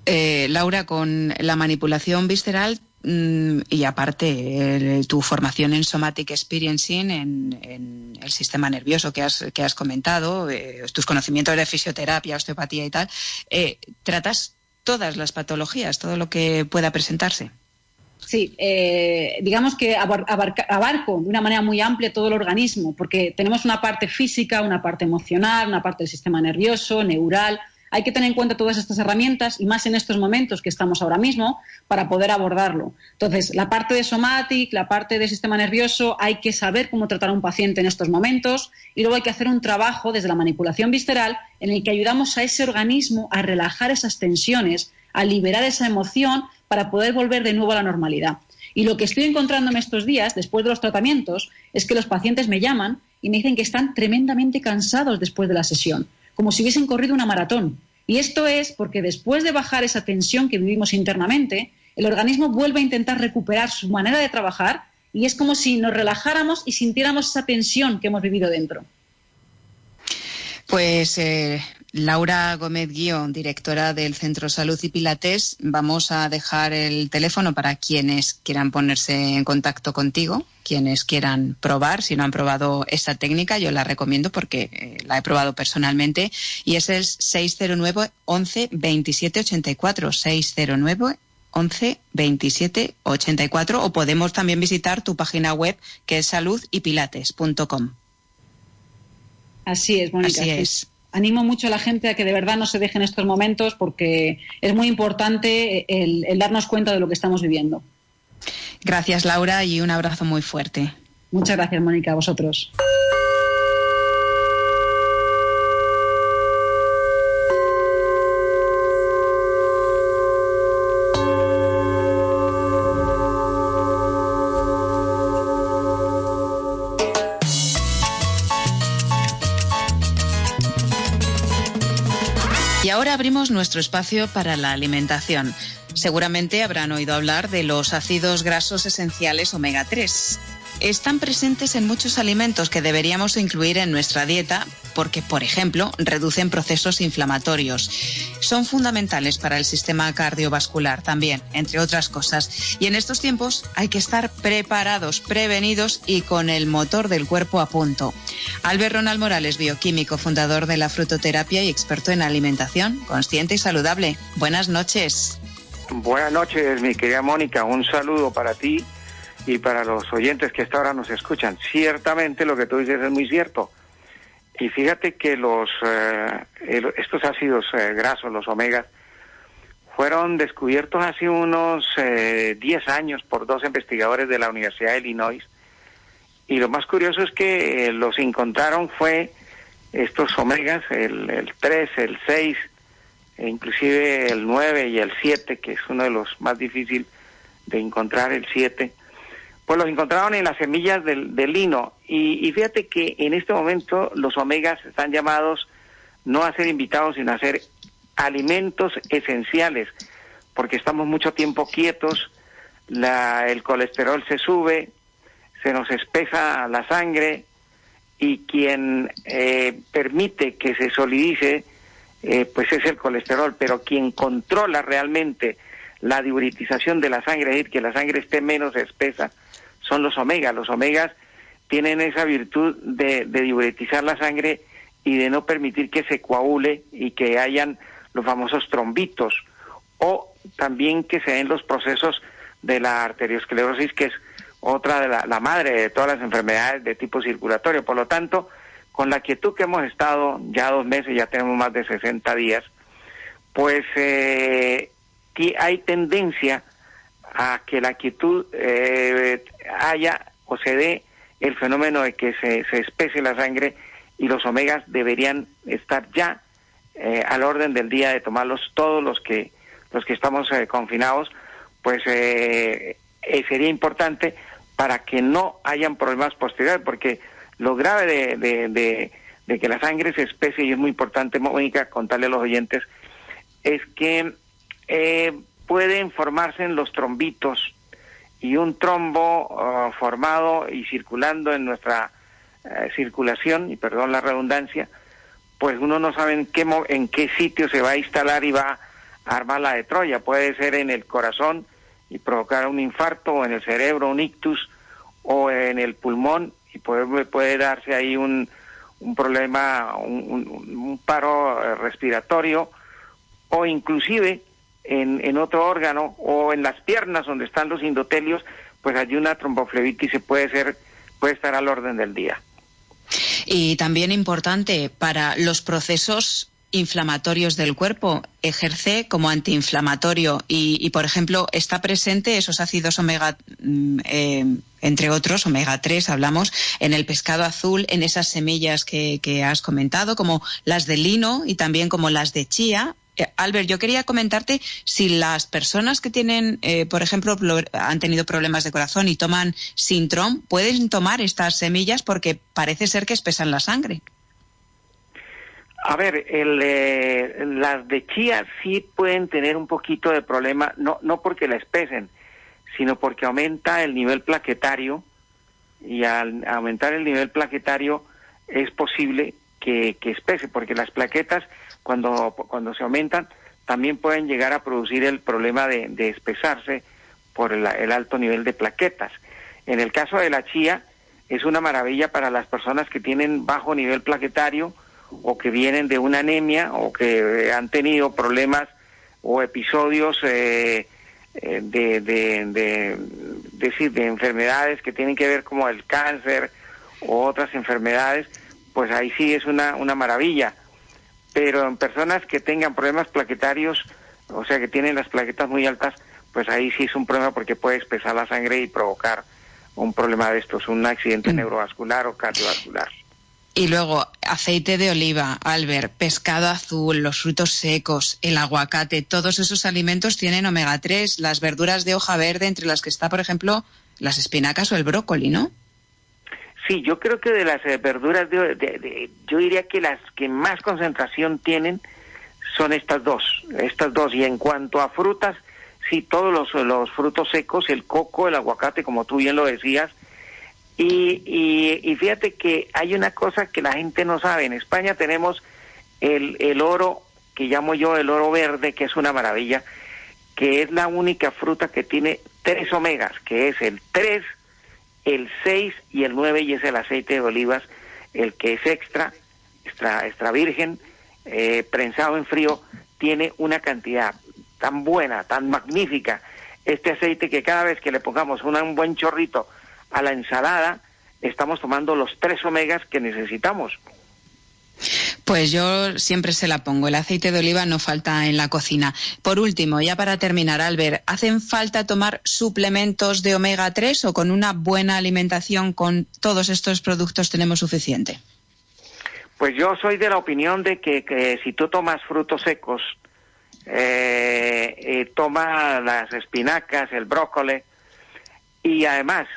Eh, Laura, con la manipulación visceral Mm, y aparte tu formación en somatic experiencing, en, el sistema nervioso que has, que has comentado, eh, tus conocimientos de fisioterapia, osteopatía y tal, eh, tratas todas las patologías, todo lo que pueda presentarse. Sí, eh, digamos que abarco de una manera muy amplia todo el organismo, porque tenemos una parte física, una parte emocional, una parte del sistema nervioso, neural, hay que tener en cuenta todas estas herramientas y más en estos momentos que estamos ahora mismo para poder abordarlo. Entonces, la parte de somatic, la parte de sistema nervioso, hay que saber cómo tratar a un paciente en estos momentos y luego hay que hacer un trabajo desde la manipulación visceral en el que ayudamos a ese organismo a relajar esas tensiones, a liberar esa emoción para poder volver de nuevo a la normalidad. Y lo que estoy encontrándome estos días, después de los tratamientos, es que los pacientes me llaman y me dicen que están tremendamente cansados después de la sesión como si hubiesen corrido una maratón. Y esto es porque después de bajar esa tensión que vivimos internamente, el organismo vuelve a intentar recuperar su manera de trabajar y es como si nos relajáramos y sintiéramos esa tensión que hemos vivido dentro. Pues eh, Laura Gómez Guión, directora del Centro Salud y Pilates, vamos a dejar el teléfono para quienes quieran ponerse en contacto contigo, quienes quieran probar, si no han probado esta técnica, yo la recomiendo porque eh, la he probado personalmente, y es el 609 11 27 84, 609 11 27 84 o podemos también visitar tu página web que es saludypilates.com. Así es, Mónica. Así es animo mucho a la gente a que de verdad no se dejen estos momentos porque es muy importante el, el darnos cuenta de lo que estamos viviendo. Gracias, Laura, y un abrazo muy fuerte. Muchas gracias, Mónica, a vosotros. Nuestro espacio para la alimentación. Seguramente habrán oído hablar de los ácidos grasos esenciales omega 3 están presentes en muchos alimentos que deberíamos incluir en nuestra dieta porque, por ejemplo, reducen procesos inflamatorios. Son fundamentales para el sistema cardiovascular también, entre otras cosas. Y en estos tiempos hay que estar preparados, prevenidos y con el motor del cuerpo a punto. Albert Ronald Morales, bioquímico, fundador de la frutoterapia y experto en alimentación consciente y saludable. Buenas noches. Buenas noches, mi querida Mónica. Un saludo para ti y para los oyentes que hasta ahora nos escuchan. Ciertamente lo que tú dices es muy cierto. Y fíjate que los eh, estos ácidos eh, grasos, los omegas, fueron descubiertos hace unos 10 eh, años por dos investigadores de la Universidad de Illinois. Y lo más curioso es que los encontraron fue estos omegas, el, el 3, el 6, e inclusive el 9 y el 7, que es uno de los más difíciles de encontrar, el 7 pues los encontraron en las semillas del, lino. Y, fíjate que en este momento los omegas están llamados no a ser invitados, sino a ser alimentos esenciales porque estamos mucho tiempo quietos, la, el colesterol se sube, se nos espesa la sangre y quien eh, permite que se solidice, eh, pues es el colesterol, pero quien controla realmente la diuritización de la sangre, es decir, que la sangre esté menos espesa, son los omegas. Los omegas tienen esa virtud de, de diuretizar la sangre y de no permitir que se coagule y que hayan los famosos trombitos o también que se den los procesos de la arteriosclerosis, que es otra de la, madre de todas las enfermedades de tipo circulatorio. Por lo tanto, con la quietud que hemos estado ya dos meses, ya tenemos más de 60 días, pues eh, hay tendencia a que la quietud eh, haya o se dé el fenómeno de que se, se espese la sangre y los omegas deberían estar ya eh, al orden del día de tomarlos todos los que los que estamos eh, confinados, pues eh, sería importante para que no hayan problemas posteriores, porque lo grave de, de, que la sangre se especie, y es muy importante, Mónica, contarle a los oyentes, es que pueden formarse en los trombitos y un trombo ah, formado y circulando en nuestra circulación, y perdón la redundancia, pues uno no sabe en qué, en qué sitio se va a instalar y va a armar la de Troya. Puede ser en el corazón y provocar un infarto, o en el cerebro un ictus, o en el pulmón y puede, darse ahí un, un problema, un, paro eh, respiratorio, o inclusive en, en otro órgano, o en las piernas donde están los endotelios, pues hay una tromboflebitis se puede ser, puede estar al orden del día. Y también importante para los procesos inflamatorios del cuerpo, ejerce como antiinflamatorio y, por ejemplo, está presente esos ácidos omega, mm, eh, entre otros, omega 3, hablamos, en el pescado azul, en esas semillas que, has comentado, como las de lino y también como las de chía, Albert, yo quería comentarte si las personas que tienen, eh, por ejemplo, han tenido problemas de corazón y toman Sintrom, pueden tomar estas semillas porque parece ser que espesan la sangre. A ver, eh, las de chía sí pueden tener un poquito de problema, no, no porque la espesen, sino porque aumenta el nivel plaquetario y al aumentar el nivel plaquetario es posible que, que espese, porque las plaquetas cuando, cuando se aumentan, también pueden llegar a producir el problema de, espesarse por el, alto nivel de plaquetas. En el caso de la chía, es una maravilla para las personas que tienen bajo nivel plaquetario o que vienen de una anemia o que han tenido problemas o episodios eh, eh, de, de, decir, de enfermedades que tienen que ver como el cáncer o otras enfermedades, pues ahí sí es una, una maravilla pero en personas que tengan problemas plaquetarios, o sea, que tienen las plaquetas muy altas, pues ahí sí es un problema porque puede espesar la sangre y provocar un problema de estos, un accidente mm. neurovascular o cardiovascular. Y luego, aceite de oliva, Albert, pescado azul, los frutos secos, el aguacate, todos esos alimentos tienen omega 3, las verduras de hoja verde, entre las que está, por ejemplo, las espinacas o el brócoli, ¿no? Sí, yo creo que de las eh, verduras, de, yo diría que las que más concentración tienen son estas dos, estas dos. Y en cuanto a frutas, sí, todos los, frutos secos, el coco, el aguacate, como tú bien lo decías. Y, y, fíjate que hay una cosa que la gente no sabe. En España tenemos el, el oro, que llamo yo el oro verde, que es una maravilla, que es la única fruta que tiene tres omegas, que es el 3, el 6 y el 9 y es el aceite de olivas, el que es extra, extra, extra virgen, eh, prensado en frío, tiene una cantidad tan buena, tan magnífica, este aceite que cada vez que le pongamos un buen chorrito a la ensalada, estamos tomando los tres omegas que necesitamos. Pues yo siempre se la pongo. El aceite de oliva no falta en la cocina. Por último, ya para terminar, Albert, ¿hacen falta tomar suplementos de omega 3 o con una buena alimentación con todos estos productos tenemos suficiente? Pues yo soy de la opinión de que, si tú tomas frutos secos, eh, eh, toma las espinacas, el brócoli, y además,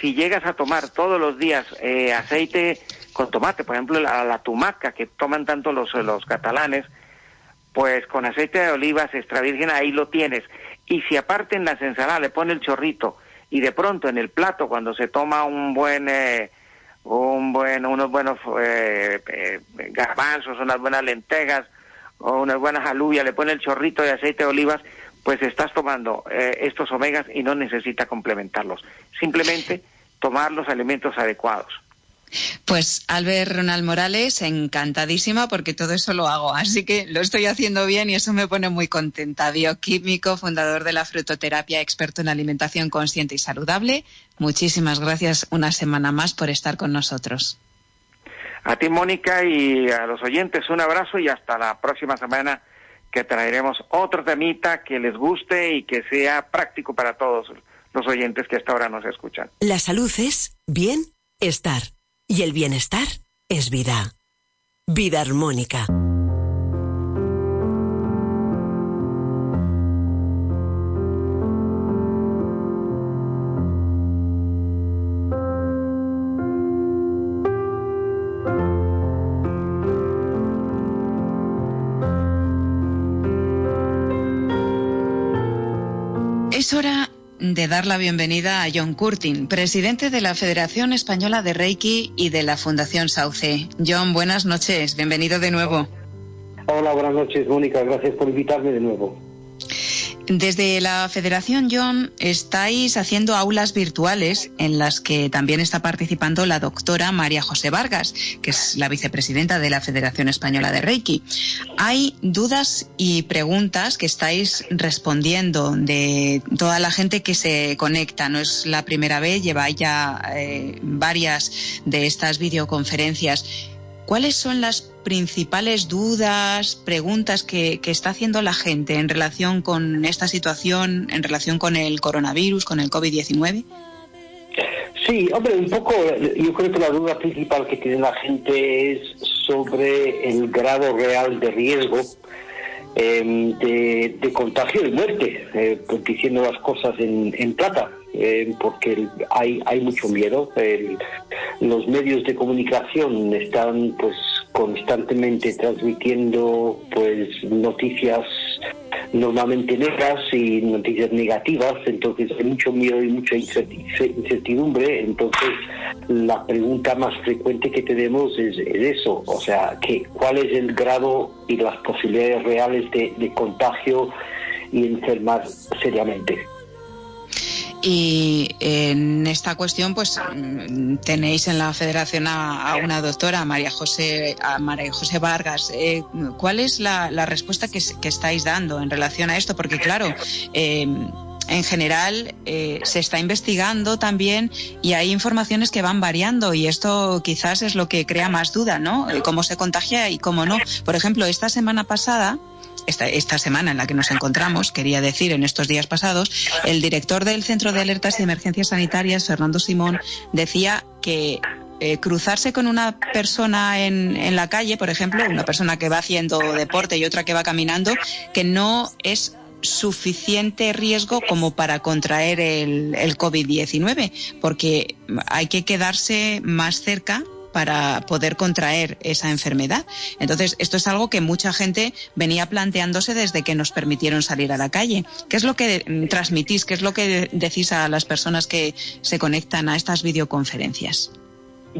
si llegas a tomar todos los días eh, aceite con tomate, por ejemplo, la, la tumaca que toman tanto los, los catalanes, pues con aceite de olivas extra virgen ahí lo tienes. Y si aparte en las ensaladas le pone el chorrito y de pronto en el plato cuando se toma un buen eh, un buen unos buenos eh, eh, garbanzos, unas buenas lentejas o unas buenas alubias, le pone el chorrito de aceite de olivas, pues estás tomando estos omegas y no necesita complementarlos. Simplemente tomar los alimentos adecuados. Pues Albert Ronald Morales, encantadísima porque todo eso lo hago, así que lo estoy haciendo bien y eso me pone muy contenta. Bioquímico, fundador de la frutoterapia, experto en alimentación consciente y saludable. Muchísimas gracias una semana más por estar con nosotros. A ti, Mónica, y a los oyentes un abrazo y hasta la próxima semana que traeremos otro temita que les guste y que sea práctico para todos los oyentes que hasta ahora nos escuchan. La salud es bien estar. Y el bienestar es vida. Vida armónica. Dar la bienvenida a John Curtin, presidente de la Federación Española de Reiki y de la Fundación Sauce. John, buenas noches, bienvenido de nuevo. Hola, buenas noches, Mónica, gracias por invitarme de nuevo. Desde la Federación John estáis haciendo aulas virtuales en las que también está participando la doctora María José Vargas, que es la vicepresidenta de la Federación Española de Reiki. Hay dudas y preguntas que estáis respondiendo de toda la gente que se conecta. No es la primera vez, lleva ya eh, varias de estas videoconferencias. ¿Cuáles son las principales dudas, preguntas que, está haciendo la gente en relación con esta situación, en relación con el coronavirus, con el COVID-19? Sí, hombre, un poco, yo creo que la duda principal que tiene la gente es sobre el grado real de riesgo em, de, contagio y muerte, eh, diciendo las cosas en plata. Eh, porque hay, hay mucho miedo. los medios de comunicación están pues constantemente transmitiendo pues noticias normalmente negras y noticias negativas, entonces hay mucho miedo y mucha incertidumbre, entonces la pregunta más frecuente que tenemos es, eso, o sea, que, ¿cuál es el grado y las posibilidades reales de contagio y enfermar seriamente? Y en esta cuestión, pues mm, tenéis en la federación a, una doctora, María José, a María José Vargas. Eh, ¿Cuál es la, respuesta que, estáis dando en relación a esto? Porque claro, em, en general eh, se está investigando también y hay informaciones que van variando y esto quizás es lo que crea más duda, ¿no? Cómo se contagia y cómo no. Por ejemplo, esta semana pasada esta, semana en la que nos encontramos, quería decir, en estos días pasados, el director del Centro de Alertas y Emergencias Sanitarias, Fernando Simón, decía que eh, cruzarse con una persona en, la calle, por ejemplo, una persona que va haciendo deporte y otra que va caminando, que no es suficiente riesgo como para contraer el, el COVID-19, porque hay que quedarse más cerca para poder contraer esa enfermedad. Entonces, esto es algo que mucha gente venía planteándose desde que nos permitieron salir a la calle. ¿Qué es lo que transmitís? ¿Qué es lo que decís a las personas que se conectan a estas videoconferencias?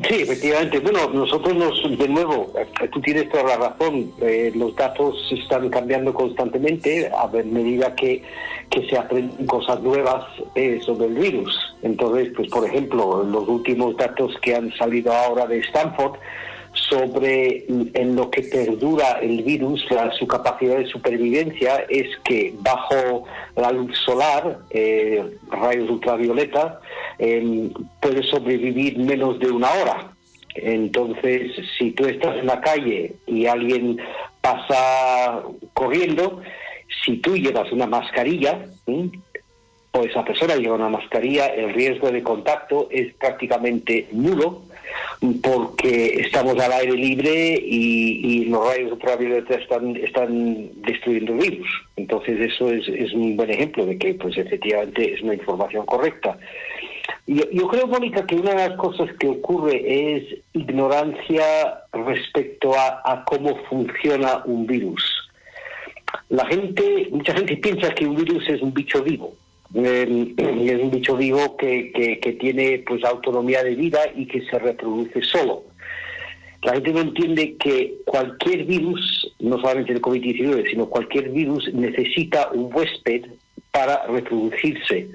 Sí, efectivamente. Bueno, nosotros nos, de nuevo, eh, tú tienes toda la razón, eh, los datos están cambiando constantemente a medida que, se aprenden cosas nuevas eh, sobre el virus. Entonces, pues por ejemplo, los últimos datos que han salido ahora de Stanford sobre en lo que perdura el virus, su capacidad de supervivencia es que bajo la luz solar, rayos ultravioleta, puede sobrevivir menos de una hora. Entonces, si tú estás en la calle y alguien pasa corriendo, si tú llevas una mascarilla, o esa persona lleva una mascarilla, el riesgo de contacto es prácticamente nulo porque estamos al aire libre y, los rayos ultravioleta están, están destruyendo virus. Entonces eso es, un buen ejemplo de que pues efectivamente es una información correcta. Yo, creo, Mónica, que una de las cosas que ocurre es ignorancia respecto a, cómo funciona un virus. la gente, mucha gente piensa que un virus es un bicho vivo. Es un bicho vivo que, que, tiene pues autonomía de vida y que se reproduce solo. La gente no entiende que cualquier virus, no solamente el COVID-19, sino cualquier virus necesita un huésped para reproducirse.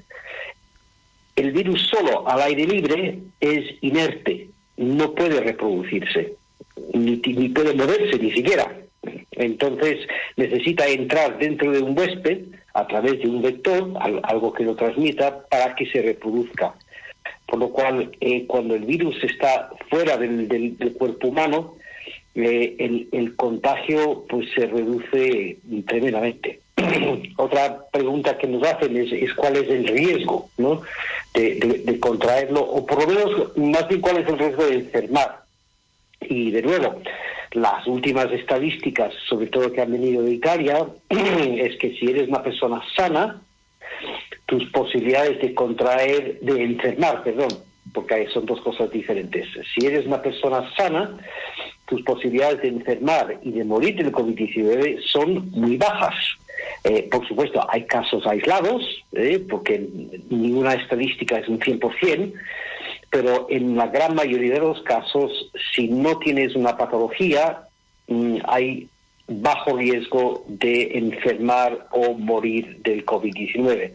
El virus solo al aire libre es inerte, no puede reproducirse, ni, ni puede moverse ni siquiera. Entonces necesita entrar dentro de un huésped a través de un vector, algo que lo transmita, para que se reproduzca. Por lo cual, eh, cuando el virus está fuera del, cuerpo humano, eh, el, contagio pues se reduce tremendamente. [clears throat] Otra pregunta que nos hacen es, cuál es el riesgo de, contraerlo, o por lo menos más bien cuál es el riesgo de enfermar. Y de nuevo, las últimas estadísticas, sobre todo que han venido de Italia, [clears throat] es que si eres una persona sana, tus posibilidades de contraer, de enfermar, perdón, porque son dos cosas diferentes. Si eres una persona sana, tus posibilidades de enfermar y de morir del COVID-19 son muy bajas. Eh, por supuesto, hay casos aislados, eh, porque ninguna estadística es un 100%, pero en la gran mayoría de los casos, si no tienes una patología, mm, hay bajo riesgo de enfermar o morir del COVID-19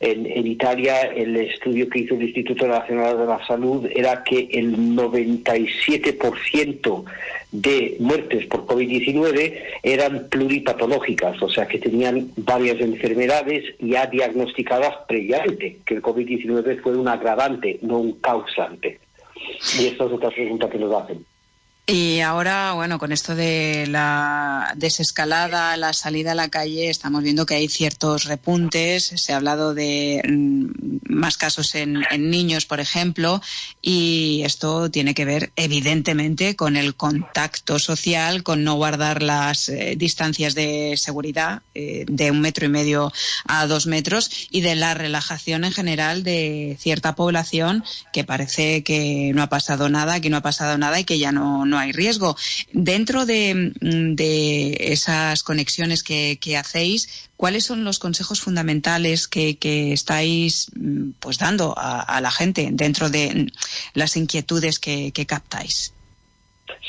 en, Italia el estudio que hizo el Instituto Nacional de la Salud era que el 97% de muertes por COVID-19 eran pluripatológicas, o sea que tenían varias enfermedades ya diagnosticadas previamente, que el COVID-19 fue un agravante, no un causante. Y esta es otra pregunta que nos hacen. Y ahora, bueno, con esto de la desescalada, la salida a la calle, estamos viendo que hay ciertos repuntes. Se ha hablado de mm, más casos en, niños, por ejemplo, y esto tiene que ver, evidentemente, con el contacto social, con no guardar las eh, distancias de seguridad eh, de un metro y medio a dos metros y de la relajación en general de cierta población que parece que no ha pasado nada, que no ha pasado nada y que ya no hay riesgo. Dentro de, esas conexiones que, hacéis, ¿cuáles son los consejos fundamentales que, estáis mm, pues dando a, la gente dentro de las inquietudes que, captáis?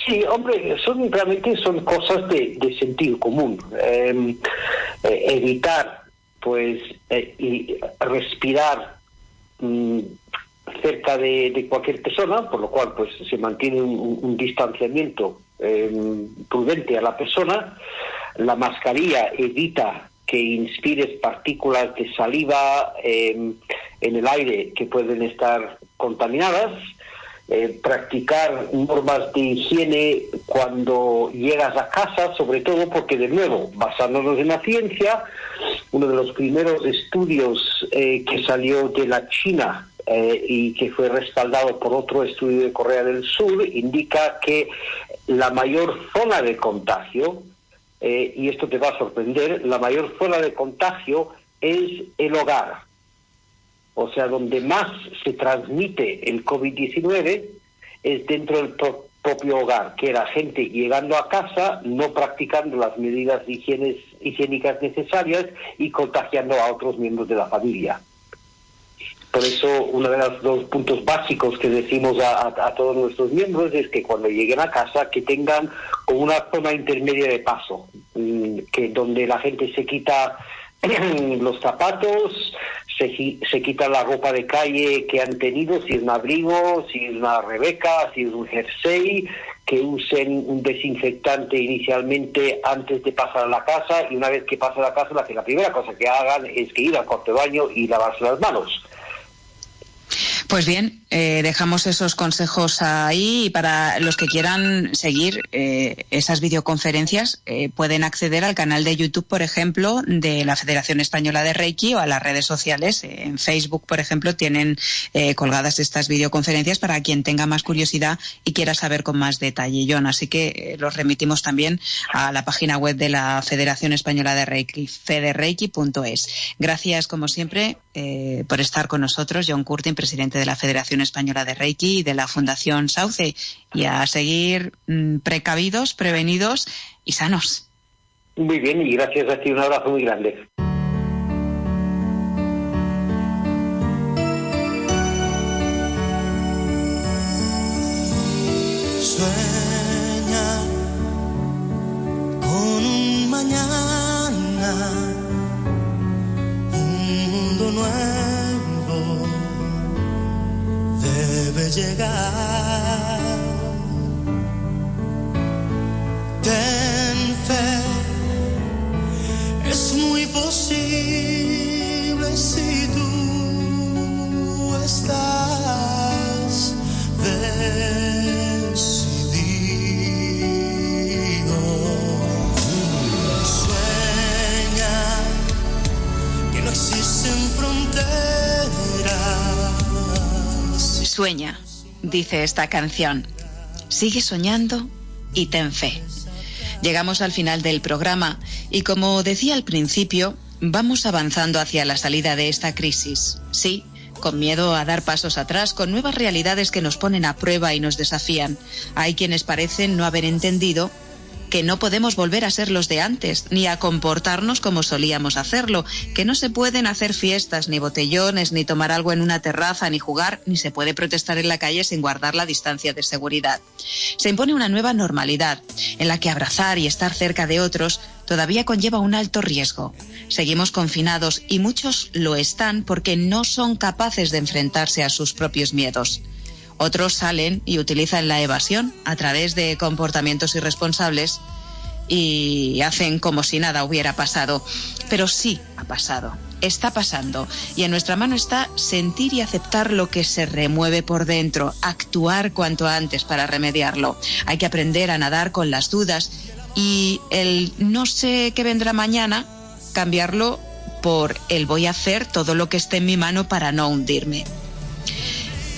Sí, hombre, son realmente son cosas de, sentido común. Em, eh, evitar, pues, eh, y respirar mm, cerca de, cualquier persona, por lo cual pues se mantiene un, distanciamiento em, prudente a la persona. La mascarilla evita que inspires partículas de saliva em, en el aire que pueden estar contaminadas. Eh, practicar normas de higiene cuando llegas a casa, sobre todo porque, de nuevo, basándonos en la ciencia, uno de los primeros estudios eh, que salió de la China eh, y que fue respaldado por otro estudio de Corea del Sur, indica que la mayor zona de contagio, eh, y esto te va a sorprender, la mayor zona de contagio es el hogar. O sea, donde más se transmite el COVID-19 es dentro del propio hogar, que era gente llegando a casa, no practicando las medidas higiénicas necesarias y contagiando a otros miembros de la familia. Por eso, uno de los dos puntos básicos que decimos a, todos nuestros miembros es que cuando lleguen a casa, que tengan una zona intermedia de paso, mm, que donde la gente se quita [clears throat] los zapatos, se, se quita la ropa de calle que han tenido, si es un abrigo, si es una rebeca, si es un jersey, que usen un desinfectante inicialmente antes de pasar a la casa y una vez que pasen a la casa la, la primera cosa que hagan es que ir al cuarto de baño y lavarse las manos. Pues bien, eh, dejamos esos consejos ahí y para los que quieran seguir eh, esas videoconferencias eh, pueden acceder al canal de YouTube, por ejemplo, de la Federación Española de Reiki o a las redes sociales. En Facebook, por ejemplo, tienen colgadas estas videoconferencias para quien tenga más curiosidad y quiera saber con más detalle, John. Así que los remitimos también a la página web de la Federación Española de Reiki, federeiki.es. Gracias, como siempre, por estar con nosotros, John Curtin, presidente de la Federación Española de Reiki y de la Fundación Sauce y a seguir mm, precavidos, prevenidos y sanos. Muy bien, y gracias a ti, un abrazo muy grande. Sueña, debe llegar. Ten fe, es muy posible. Dice esta canción. Sigue soñando y ten fe. Llegamos al final del programa y como decía al principio, vamos avanzando hacia la salida de esta crisis. Sí, con miedo a dar pasos atrás, con nuevas realidades que nos ponen a prueba y nos desafían. Hay quienes parecen no haber entendido que no podemos volver a ser los de antes, ni a comportarnos como solíamos hacerlo, que no se pueden hacer fiestas, ni botellones, ni tomar algo en una terraza, ni jugar, ni se puede protestar en la calle sin guardar la distancia de seguridad. Se impone una nueva normalidad, en la que abrazar y estar cerca de otros todavía conlleva un alto riesgo. Seguimos confinados y muchos lo están porque no son capaces de enfrentarse a sus propios miedos. Otros salen y utilizan la evasión a través de comportamientos irresponsables y hacen como si nada hubiera pasado. Pero sí ha pasado, está pasando. Y en nuestra mano está sentir y aceptar lo que se remueve por dentro, actuar cuanto antes para remediarlo. Hay que aprender a nadar con las dudas y el no sé qué vendrá mañana, cambiarlo por el voy a hacer todo lo que esté en mi mano para no hundirme.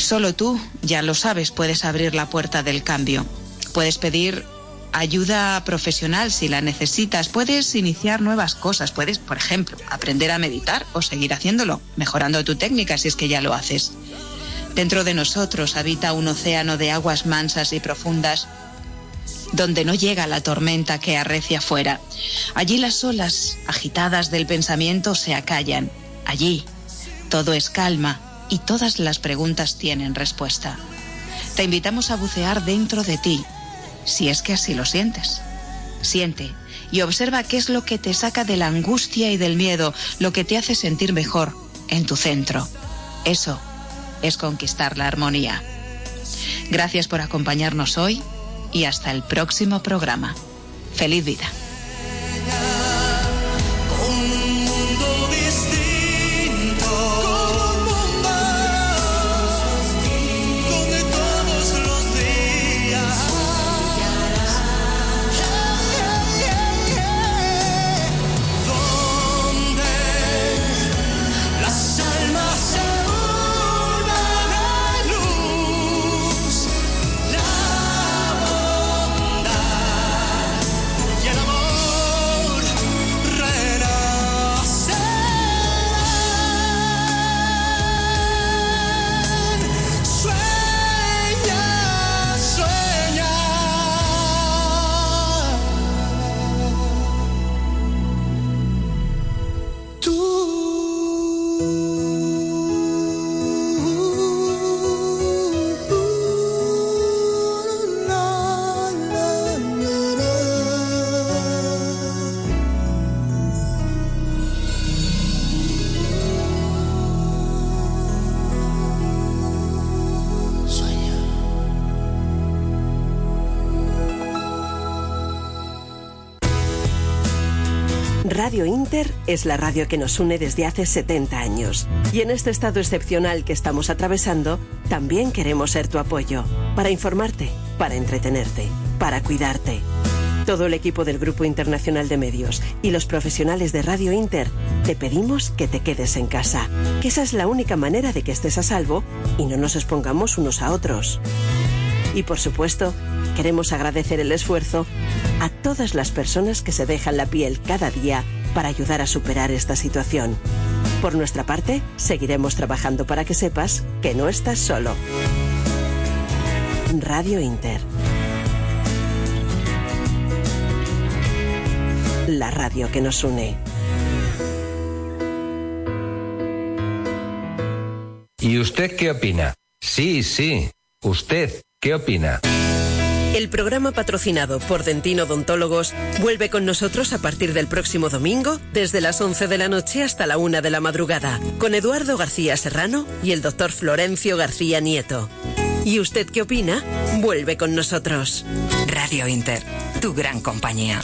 Solo tú, ya lo sabes, puedes abrir la puerta del cambio. Puedes pedir ayuda profesional si la necesitas. Puedes iniciar nuevas cosas. Puedes, por ejemplo, aprender a meditar o seguir haciéndolo, mejorando tu técnica si es que ya lo haces. Dentro de nosotros habita un océano de aguas mansas y profundas donde no llega la tormenta que arrecia afuera. Allí las olas agitadas del pensamiento se acallan. Allí todo es calma y todas las preguntas tienen respuesta. Te invitamos a bucear dentro de ti, si es que así lo sientes. Siente y observa qué es lo que te saca de la angustia y del miedo, lo que te hace sentir mejor en tu centro. Eso es conquistar la armonía. Gracias por acompañarnos hoy y hasta el próximo programa. Feliz vida. Radio Inter es la radio que nos une desde hace 70 años. Y en este estado excepcional que estamos atravesando, también queremos ser tu apoyo. Para informarte, para entretenerte, para cuidarte. Todo el equipo del Grupo Internacional de Medios y los profesionales de Radio Inter te pedimos que te quedes en casa, que esa es la única manera de que estés a salvo y no nos expongamos unos a otros. Y por supuesto, queremos agradecer el esfuerzo todas las personas que se dejan la piel cada día para ayudar a superar esta situación. Por nuestra parte, seguiremos trabajando para que sepas que no estás solo. Radio Inter. la radio que nos une. ¿Y usted qué opina? Sí, sí. ¿Usted qué opina? El programa patrocinado por Dentino Odontólogos vuelve con nosotros a partir del próximo domingo, desde las 11 de la noche hasta la 1 de la madrugada, con Eduardo García Serrano y el doctor Florencio García Nieto. ¿Y usted qué opina? Vuelve con nosotros. Radio Inter, tu gran compañía.